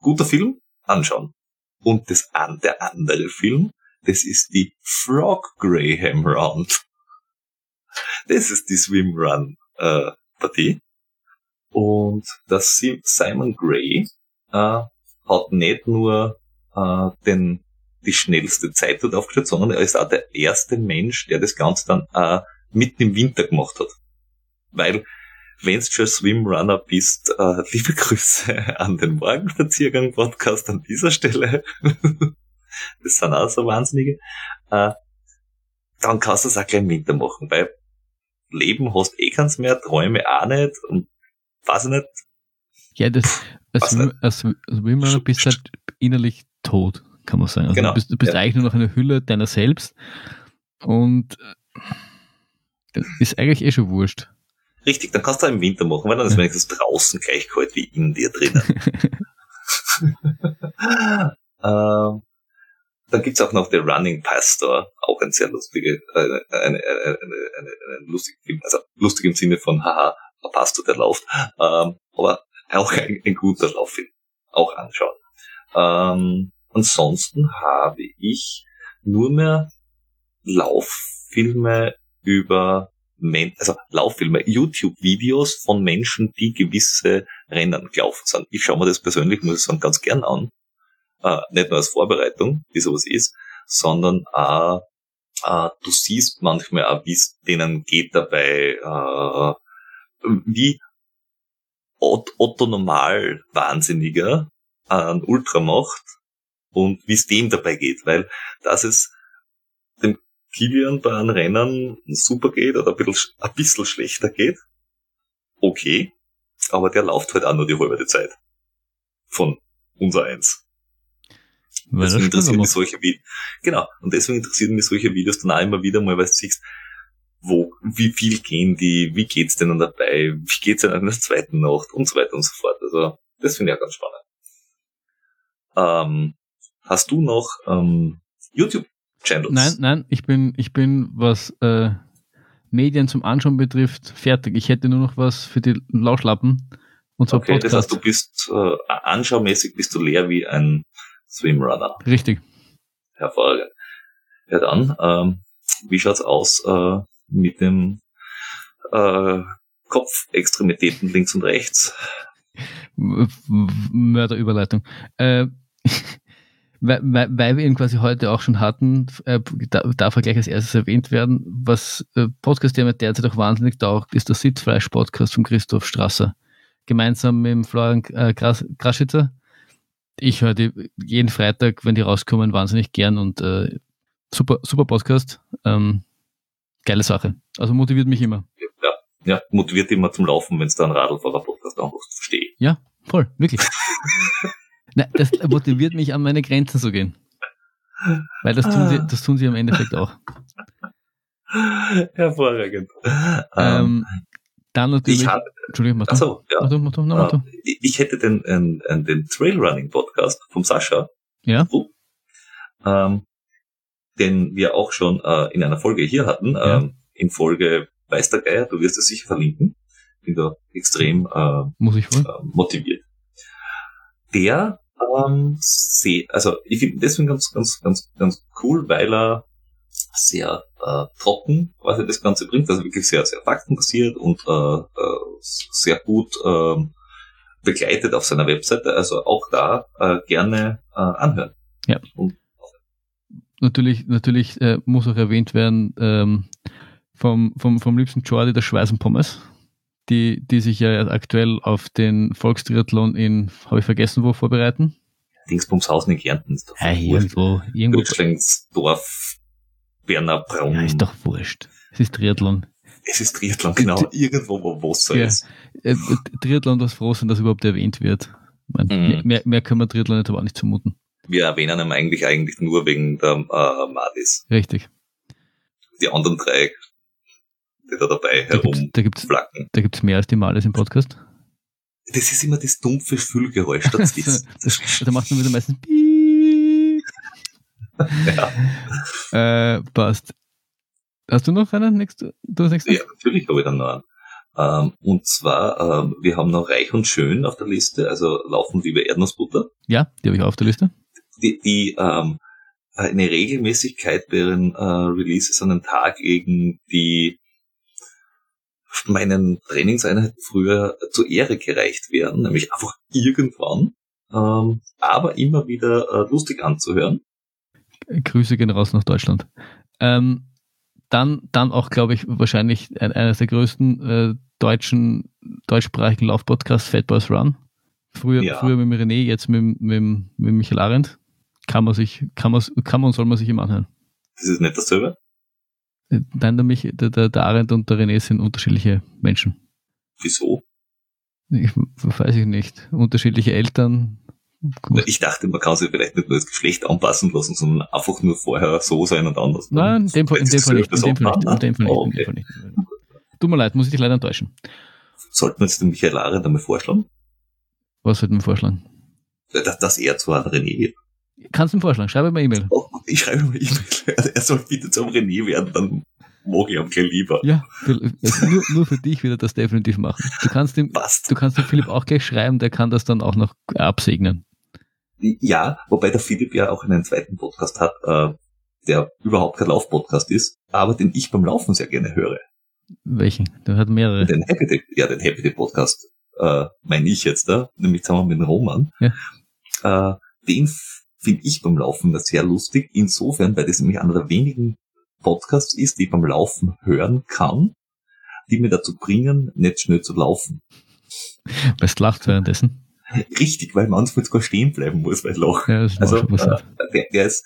Guter Film, anschauen. Und das an, der andere Film, das ist die Frog Graham Round. Das ist die Swim Run äh, Partie. Und das Simon Gray äh, hat nicht nur äh, den, die schnellste Zeit dort aufgestellt, sondern er ist auch der erste Mensch, der das Ganze dann äh, mitten im Winter gemacht hat. Weil, wenn du schon Swimrunner bist, äh, liebe Grüße an den Morgenspaziergang-Podcast an dieser Stelle. das sind auch so Wahnsinnige. Äh, dann kannst du es auch gleich im Winter machen, weil Leben hast eh keins mehr, Träume auch nicht und weiß ich nicht, Ja, das, als, als Swimrunner bist du halt innerlich tot, kann man sagen. Also Genau, du bist, du bist ja. eigentlich nur noch eine Hülle deiner selbst und äh, das ist eigentlich eh schon wurscht. Richtig, dann kannst du auch im Winter machen, weil dann ist wenigstens draußen gleich kalt wie in dir drinnen. ähm, dann gibt's auch noch The Running Pastor, auch ein sehr lustiger, äh, eine, eine, eine, eine, eine lustige Film, also lustig im Sinne von, haha, ein Pastor, der läuft, ähm, aber auch ein, ein guter Lauffilm, auch anschauen. Ähm, ansonsten habe ich nur mehr Lauffilme über Men also Lauffilme, YouTube-Videos von Menschen, die gewisse Rennen gelaufen sind. Ich schaue mir das persönlich, muss ich sagen, ganz gern an. Äh, nicht nur als Vorbereitung, wie sowas ist, sondern auch, äh, du siehst manchmal auch, wie es denen geht dabei, äh, wie Otto, Normal Wahnsinniger ein Ultra macht und wie es dem dabei geht, weil das ist dem Kilian bei einem Rennen super geht oder ein bisschen, ein bisschen schlechter geht, okay, aber der läuft halt auch nur die halbe Zeit von unser Eins. Weil Deswegen das interessieren mich solche Videos. Genau. Und deswegen interessieren mich solche Videos dann auch immer wieder mal, weil du siehst, wo, wie viel gehen die, wie geht's denen dabei, wie geht's denen in der zweiten Nacht und so weiter und so fort. Also, das finde ich auch ganz spannend. Ähm, hast du noch ähm, YouTube-Channels? Nein, nein, ich bin, ich bin, was äh, Medien zum Anschauen betrifft, fertig. Ich hätte nur noch was für die Lauschlappen. Und zwar Okay, das Podcast. heißt, du bist äh, anschaumäßig bist du leer wie ein Swimrunner. Richtig. Hervorragend. Ja dann, ähm, wie schaut's aus äh, mit dem äh, Kopfextremitäten links und rechts? Mörderüberleitung. Äh, weil, weil, weil wir ihn quasi heute auch schon hatten, äh, da- darf er gleich als erstes erwähnt werden. Was äh, Podcast, der mir derzeit auch wahnsinnig taugt, ist der Sitzfleisch-Podcast von Christoph Strasser. Gemeinsam mit Florian äh, Gras Graschitzer. Ich höre die jeden Freitag, wenn die rauskommen, wahnsinnig gern und äh, super, super Podcast. Ähm, geile Sache. Also motiviert mich immer. Ja, ja, motiviert immer zum Laufen, wenn es da einen Radlfahrer-Podcast anhörst. Verstehe. Ja, voll, wirklich. Nein, das motiviert mich, an meine Grenzen zu gehen. Weil das tun sie, das tun sie im Endeffekt auch. Hervorragend. Ähm, Ähm, dann natürlich. ich habe, Entschuldigung, mach du. also, Mach ja, du, mach du, mach du. äh, ich hätte den, den, den, den Trailrunning-Podcast vom Sascha, Ja, ähm, den wir auch schon äh, in einer Folge hier hatten, Ja. ähm, in Folge Weiß der Geier, du wirst es sicher verlinken. Bin da extrem äh, muss ich wohl. äh, motiviert. Der ähm, seh, also ich finde deswegen ganz, ganz, ganz, ganz cool, weil er sehr äh, trocken quasi das Ganze bringt, also wirklich sehr, sehr faktenbasiert und äh, äh, sehr gut ähm, begleitet auf seiner Webseite, also auch da äh, gerne äh, anhören. Ja. Und, Natürlich, natürlich äh, muss auch erwähnt werden, ähm, vom, vom, vom liebsten Jordi der Schweiß und Pommes, die, die sich ja aktuell auf den Volkstriathlon in, habe ich vergessen, wo vorbereiten. Dingsbumshausen in Kärnten ist Ja, irgendwo, irgendwo. Gürtschlingsdorf, Berner Braun. Ja, ist doch wurscht. Es ist Triathlon. Es ist Triathlon, genau. Irgendwo, wo Wasser Ja. ist. Äh, Triathlon, was froh sein, dass überhaupt erwähnt wird. Ich mein, Mhm. mehr, mehr, mehr können wir Triathlon jetzt aber auch nicht zumuten. Wir erwähnen ihn eigentlich eigentlich nur wegen der äh, Madis. Richtig. Die anderen drei, die da dabei herumflacken. da da gibt's mehr als die Males im Podcast. Das ist immer das dumpfe Füllgeräusch dazwischen. Da macht man wieder meistens Piep. äh, passt. Hast du noch einen? Nächste, du hast ja, natürlich habe ich dann noch einen. Ähm, und zwar, ähm, wir haben noch Reich und Schön auf der Liste, also laufen wie bei Erdnussbutter. Ja, die habe ich auch auf der Liste. die, die ähm, eine Regelmäßigkeit bei ihren äh, Releases an den Tag legen, die meinen Trainingseinheiten früher zur Ehre gereicht werden, nämlich einfach irgendwann, ähm, aber immer wieder äh, lustig anzuhören. Grüße gehen raus nach Deutschland. Ähm, dann, dann auch, glaube ich, wahrscheinlich ein, eines der größten äh, deutschen, deutschsprachigen Laufpodcasts, Fat Boys Run. Früher, Ja. früher mit dem René, jetzt mit, mit, mit Michael Arendt. Kann man sich, kann man, kann man und soll man sich immer anhören. Das ist nicht dasselbe. Nein, der, Mich, der, der, Arendt und der René sind unterschiedliche Menschen. Wieso? Ich, weiß ich nicht. Unterschiedliche Eltern. Gut. Ich dachte, man kann sich vielleicht nicht nur das Geschlecht anpassen lassen, sondern einfach nur vorher so sein und anders. Nein, in dem Fall, in dem Fall nicht. In dem Fall nicht. In dem Fall nicht. In dem Fall nicht. Tut mir leid, muss ich dich leider enttäuschen. Sollten wir jetzt den Michael Arendt einmal vorschlagen? Was sollten wir vorschlagen? Dass, dass er zu einem René wird. Kannst du ihm vorschlagen? Schreibe mir E-Mail. Oh, ich schreibe mir E-Mail. Er soll bitte zum René werden, dann mag ich ihn gleich lieber. Ja, also nur, nur für dich wird er das definitiv machen. Du kannst ihm, Passt. du kannst dem Philipp auch gleich schreiben, der kann das dann auch noch absegnen. Ja, wobei der Philipp ja auch einen zweiten Podcast hat, äh, der überhaupt kein Laufpodcast ist, aber den ich beim Laufen sehr gerne höre. Welchen? Der hat mehrere. Den Happy Day, ja, den Happy Day Podcast, äh, meine ich jetzt da, nämlich zusammen mit Roman. Ja. Äh, den finde ich beim Laufen sehr lustig, insofern, weil das nämlich einer der wenigen Podcasts ist, die ich beim Laufen hören kann, die mir dazu bringen, nicht schnell zu laufen. Weil du lacht währenddessen? Richtig, weil manchmal sogar stehen bleiben muss, weil Loch. Ja, also, äh, der, der ist,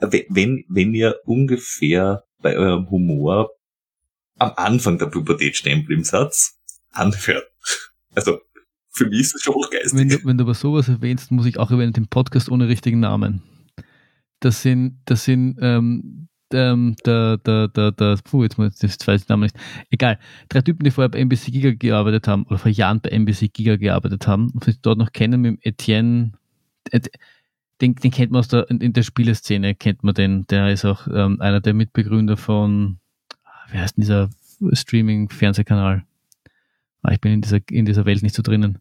wenn, wenn ihr ungefähr bei eurem Humor am Anfang der Pubertät stehen bleiben Satz anhört. Also, für mich ist das schon hochgeistig. Wenn du, wenn du aber sowas erwähnst, muss ich auch erwähnen, den Podcast ohne richtigen Namen. Das sind, das sind ähm, ähm, der, der, der, der, puh, jetzt muss ich das zweite Name nicht. Egal. Drei Typen, die vorher bei NBC Giga gearbeitet haben, oder vor Jahren bei NBC Giga gearbeitet haben, und sich dort noch kennen mit Etienne, den, den kennt man aus der, in der Spieleszene, kennt man den. Der ist auch ähm, einer der Mitbegründer von, wie heißt denn dieser Streaming-Fernsehkanal? Ah, ich bin in dieser, in dieser Welt nicht so drinnen.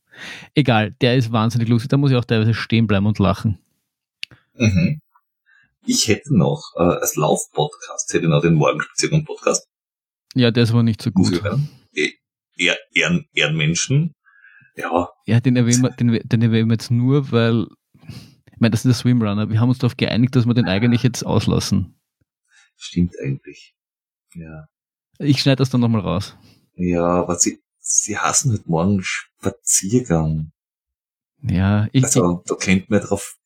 Egal, der ist wahnsinnig lustig, da muss ich auch teilweise stehen bleiben und lachen. Mhm. Ich hätte noch äh, als Lauf-Podcast, hätte noch den morgenspaziergang Podcast. Ja, der ist aber nicht so gut. Eher, eher, Ehrenmenschen. Ja. Ja, den erwähnen wir, den, den erwähnen wir jetzt nur, weil, ich meine, das ist der Swimrunner. Wir haben uns darauf geeinigt, dass wir den eigentlich jetzt auslassen. Stimmt eigentlich. Ja. Ich schneide das dann nochmal raus. Ja, aber sie, sie hassen halt morgen Spaziergang. Ja, ich. Also, da kennt man drauf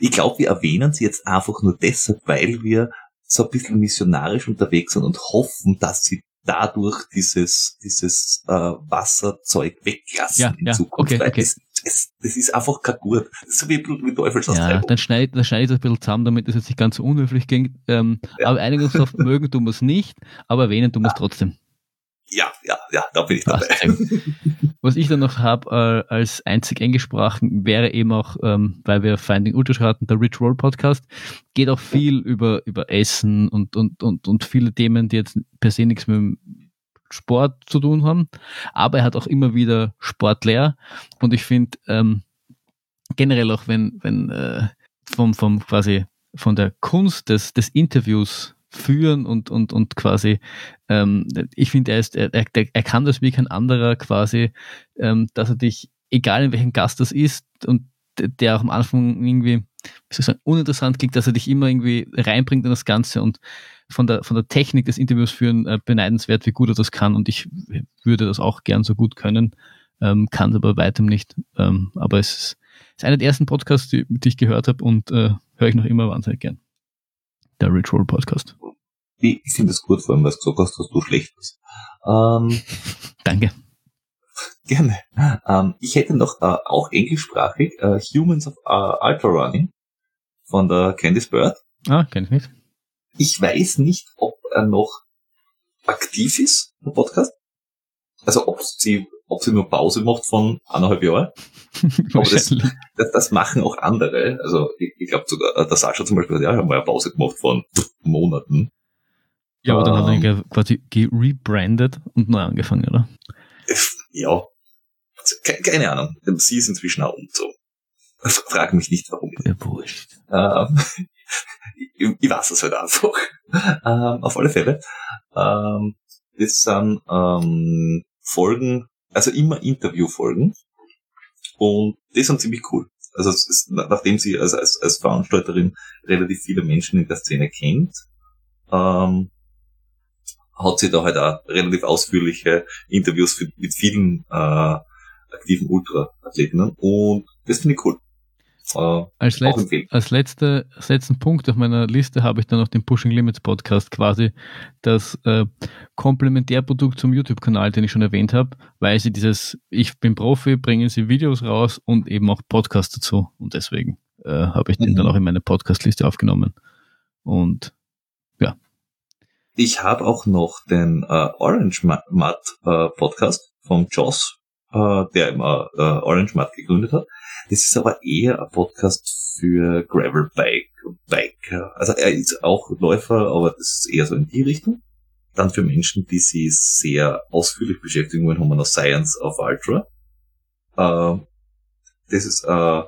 ich glaube, wir erwähnen sie jetzt einfach nur deshalb, weil wir so ein bisschen missionarisch unterwegs sind und hoffen, dass sie dadurch dieses, dieses äh, Wasserzeug weglassen ja, in ja, Zukunft. Okay, okay. Das, das, das, ist einfach kein gut. Das ist so wie, wie Ja, dann schneide dann schneid ich das ein bisschen zusammen, damit es jetzt nicht ganz so unhöflich klingt. Ähm, ja. Aber einigen mögen tun wir es nicht, aber erwähnen tun wir es trotzdem. Ja, ja, ja, da bin ich dabei. Was ich dann noch habe äh, als einzig englischsprachen wäre eben auch, ähm, weil wir Finding Ultra hatten, der Rich Roll Podcast, geht auch viel über, über Essen und, und, und, und viele Themen, die jetzt per se nichts mit dem Sport zu tun haben. Aber er hat auch immer wieder Sportler und ich finde ähm, generell auch, wenn, wenn äh, vom, vom quasi von der Kunst des, des Interviews führen und, und, und quasi, ähm, ich finde, er, ist, er, er, er kann das wie kein anderer quasi, ähm, dass er dich, egal in welchem Gast das ist und der auch am Anfang irgendwie, wie soll ich sagen, uninteressant klingt, dass er dich immer irgendwie reinbringt in das Ganze und von der, von der Technik des Interviews führen äh, beneidenswert, wie gut er das kann und ich würde das auch gern so gut können, ähm, kann es aber weitem nicht. Ähm, aber es ist, ist einer der ersten Podcasts, die, die ich gehört habe und äh, höre ich noch immer wahnsinnig gern der Rich Roll Podcast. Ich, finde es gut, vor allem, weil du gesagt hast, dass du schlecht bist. Ähm, Danke. Gerne. Ähm, ich hätte noch äh, auch englischsprachig äh, Humans of uh, Ultra Running von der Candice Bird. Ah, kenn ich nicht. Ich weiß nicht, ob er noch aktiv ist, der Podcast. Also ob sie, ob sie nur Pause macht von eineinhalb Jahren. Aber das, das, das, machen auch andere. Also ich, ich glaube sogar, äh, der Sascha zum Beispiel, ja, haben wir eine Pause gemacht von Monaten. Ja, aber dann hat er ähm, quasi gerebrandet und neu angefangen, oder? Ja. Also, keine Ahnung. Sie ist inzwischen auch umgezogen. Frag mich nicht, warum. Ja, wurscht. Ähm, ich, ich weiß es halt einfach. Ähm, auf alle Fälle. Ähm, das sind ähm, Folgen, also immer Interviewfolgen. Und die sind ziemlich cool. Also ist, nachdem sie als, als, als Veranstalterin relativ viele Menschen in der Szene kennt, ähm, hat sie da halt auch relativ ausführliche Interviews für, mit vielen äh, aktiven Ultra-Athletinnen und das finde ich cool. Äh, als, letzt, als, letzte, als letzten Punkt auf meiner Liste habe ich dann noch den Pushing Limits Podcast, quasi das äh, Komplementärprodukt zum YouTube-Kanal, den ich schon erwähnt habe, weil sie dieses Ich bin Profi, bringen sie Videos raus und eben auch Podcasts dazu. Und deswegen äh, habe ich den dann mhm. auch in meine Podcast-Liste aufgenommen. Und ja. Ich habe auch noch den äh, Orange Mud äh, Podcast vom Joss, äh, der immer äh, Orange Mud gegründet hat. Das ist aber eher ein Podcast für Gravelbike, Biker. Also er ist auch Läufer, aber das ist eher so in die Richtung. Dann für Menschen, die sich sehr ausführlich beschäftigen wollen, haben wir noch Science of Ultra. Äh, das ist äh,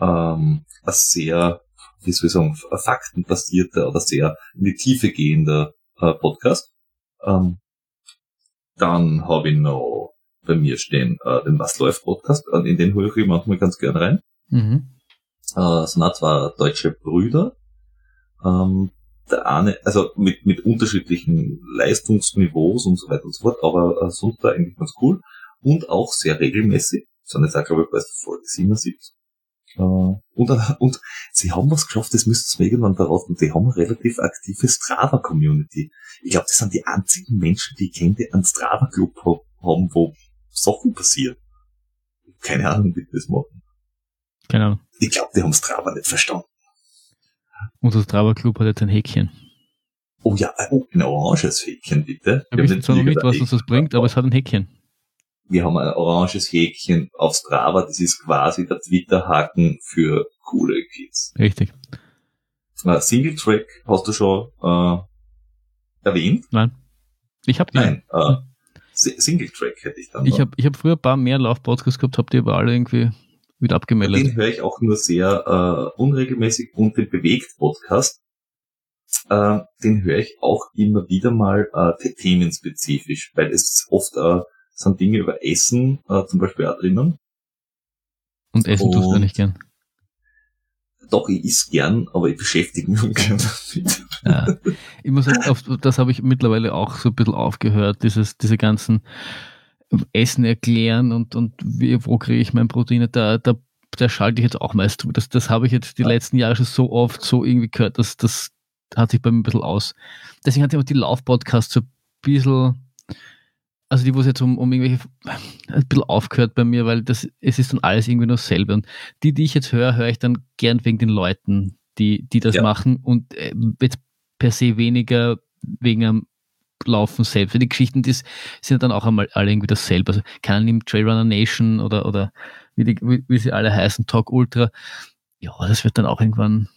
ähm, ein sehr, wie soll ich sagen, faktenbasierter oder sehr in die Tiefe gehender äh, Podcast. Ähm, dann habe ich noch bei mir stehen äh, den Was läuft Podcast, äh, in den höre ich manchmal ganz gern rein. Mhm. Äh, sind auch zwei deutsche Brüder. Ähm, der eine, also mit, mit unterschiedlichen Leistungsniveaus und so weiter und so fort, aber äh, sonst da eigentlich ganz cool und auch sehr regelmäßig. Sind jetzt auch, glaube ich, bei Folge 77. Äh, und, und sie haben was geschafft, das müsst ihr mir irgendwann verraten. Die haben eine relativ aktive Strava-Community. Ich glaube, das sind die einzigen Menschen, die ich kenne, die einen Strava-Club haben, wo Sachen passieren. Keine Ahnung, wie die das machen. Keine Ahnung. Ich glaube, die haben Strava nicht verstanden. Unser Strava-Club hat jetzt ein Häkchen. Oh ja, ein oranges Häkchen, bitte. Wir wissen zwar noch nicht, was uns das bringt, aber es hat ein Häkchen wir haben ein oranges Häkchen auf Strava, das ist quasi der Twitter-Haken für coole Kids. Richtig. Uh, Single Track hast du schon äh, erwähnt? Nein. Ich habe Nein. Äh, Single Track hätte ich dann. Ich habe ich hab früher ein paar mehr Lauf-Podcasts gehabt, habt ihr aber alle irgendwie wieder abgemeldet. Den höre ich auch nur sehr äh, unregelmäßig und den Bewegt-Podcast, äh, den höre ich auch immer wieder mal äh, themenspezifisch, weil es oft äh, sind Dinge über Essen äh, zum Beispiel auch drinnen. Und Essen und tust du nicht gern? Doch, ich isst gern, aber ich beschäftige mich ungern damit. Ja. Ich muss sagen, auf, das habe ich mittlerweile auch so ein bisschen aufgehört, dieses, diese ganzen Essen erklären und, und wie, wo kriege ich mein Protein, da, da, da schalte ich jetzt auch meist Das, das habe ich jetzt die ja. letzten Jahre schon so oft so irgendwie gehört, dass das hat sich bei mir ein bisschen aus. Deswegen hatte ich auch die Lauf-Podcasts so ein bisschen also die, wo es jetzt um, um irgendwelche, ein bisschen aufgehört bei mir, weil das, es ist dann alles irgendwie nur selber. Und die, die ich jetzt höre, höre ich dann gern wegen den Leuten, die, die das ja. machen und äh, jetzt per se weniger wegen am Laufen selbst. Die Geschichten, die sind dann auch einmal alle irgendwie dasselbe. Also keiner nimmt Trailrunner Nation oder, oder wie, die, wie, wie sie alle heißen, Talk Ultra. Ja, das wird dann auch irgendwann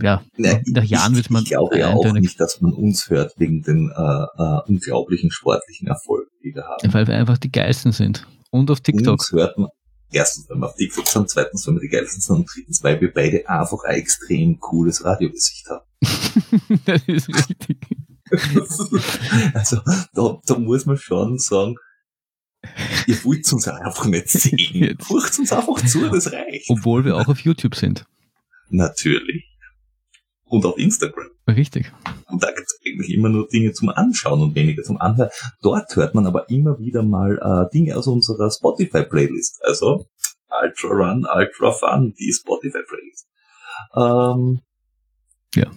ja, Nein, nach Jahren wird man. Ich glaube ja auch nicht, dass man uns hört wegen den äh, äh, unglaublichen sportlichen Erfolgen, die wir haben. Weil wir einfach die geilsten sind. Und auf TikTok. Uns hört man erstens, weil wir auf TikTok sind, zweitens, weil wir die geilsten sind und drittens, weil wir beide einfach ein extrem cooles Radiogesicht haben. das ist richtig. also da, da muss man schon sagen, ihr wollt uns einfach nicht sehen. Furcht uns einfach zu, das reicht. Obwohl wir auch auf YouTube sind. Natürlich und auf Instagram. Richtig. Und da gibt es eigentlich immer nur Dinge zum Anschauen und weniger zum Anhören. Dort hört man aber immer wieder mal äh, Dinge aus unserer Spotify-Playlist. Also Ultra Run, Ultra Fun, die Spotify-Playlist. Ähm, ja.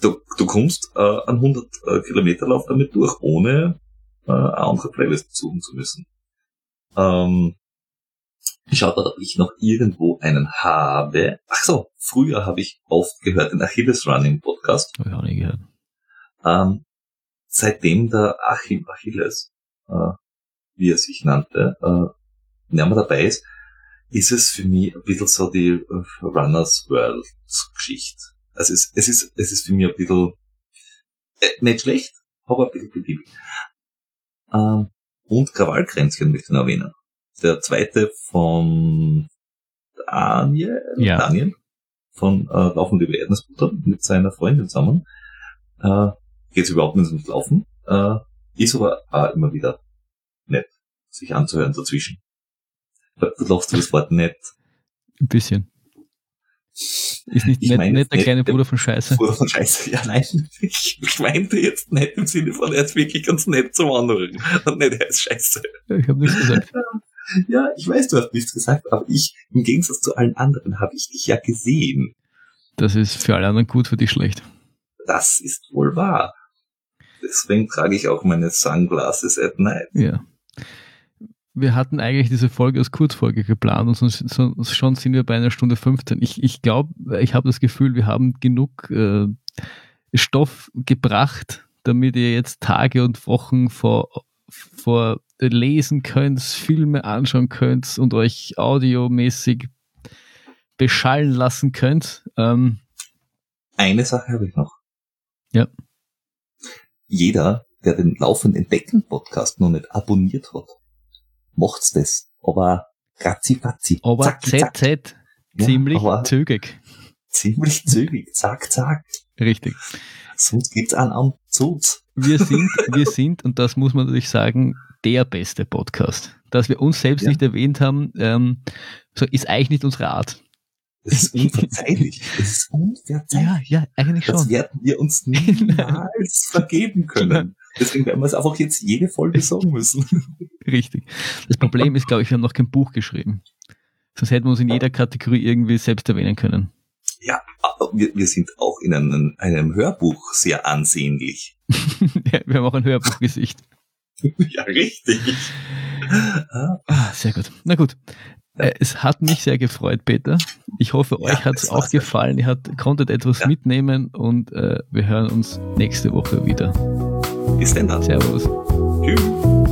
Du, du kommst äh, einen 100 äh, Kilometerlauf damit durch, ohne äh, eine andere Playlist suchen zu müssen. Ähm, Schaut mal, ob ich noch irgendwo einen habe. Ach so, früher habe ich oft gehört den Achilles Running Podcast. Habe ich auch nie gehört. Ähm, seitdem der Achim Achilles, äh, wie er sich nannte, äh, mehr dabei ist, ist es für mich ein bisschen so die äh, Runners World Geschichte. Also es, es ist, es ist für mich ein bisschen, äh, nicht schlecht, aber ein bisschen beliebig. Ähm, und Krawallkränzchen möchte ich noch erwähnen der zweite von Daniel, ja. Daniel von äh, Laufen über Erdnussbutter mit seiner Freundin zusammen. Äh, Geht überhaupt nicht ums Laufen. Äh, ist aber auch immer wieder nett, sich anzuhören dazwischen. Du lachst du das Wort nett. Ein bisschen. Ist nicht ich nett, nett der kleine Bruder von Scheiße? Bruder von Scheiße, ja nein. Ich, ich meinte jetzt nett im Sinne von, er ist wirklich ganz nett zum anderen. Und nicht, er ist Scheiße. Ich habe nichts gesagt. Ja, ich weiß, du hast nichts gesagt, aber ich, im Gegensatz zu allen anderen, habe ich dich ja gesehen. Das ist für alle anderen gut, für dich schlecht. Das ist wohl wahr. Deswegen trage ich auch meine Sunglasses at night. Ja. Wir hatten eigentlich diese Folge als Kurzfolge geplant und sonst, sonst schon sind wir bei einer Stunde 15. Ich, ich glaube, ich habe das Gefühl, wir haben genug äh, Stoff gebracht, damit ihr jetzt Tage und Wochen vor, vor lesen könnt, Filme anschauen könnt und euch audiomäßig beschallen lassen könnt. Ähm, Eine Sache habe ich noch. Ja. Jeder, der den laufenden Entdecken-Podcast noch nicht abonniert hat, macht's das. Aber ratzi-fatzi. aber zacki, zack. ZZ Ja, ziemlich aber zügig. ziemlich zügig. Zack, zack. Richtig. Sonst gibt's einen am Zuz. Wir sind, wir sind, und das muss man natürlich sagen, der beste Podcast. Dass wir uns selbst Ja. nicht erwähnt haben, ähm, so ist eigentlich nicht unsere Art. Das ist unverzeihlich. Das ist unverzeihlich. ja, eigentlich Das schon. werden wir uns niemals vergeben können. Deswegen werden wir es einfach jetzt jede Folge sagen müssen. Richtig. Das Problem ist, glaube ich, wir haben noch kein Buch geschrieben. Sonst hätten wir uns in jeder Kategorie irgendwie selbst erwähnen können. Ja, aber wir, wir sind auch in einem, einem Hörbuch sehr ansehnlich. ja, wir haben auch ein Hörbuchgesicht. ja, richtig. Ah, sehr gut. Na gut. Äh, Es hat mich sehr gefreut, Peter. Ich hoffe, Ja, euch hat es auch gefallen. Ihr habt, konntet etwas mitnehmen und äh, wir hören uns nächste Woche wieder. Bis denn dann. Servus. Tschüss.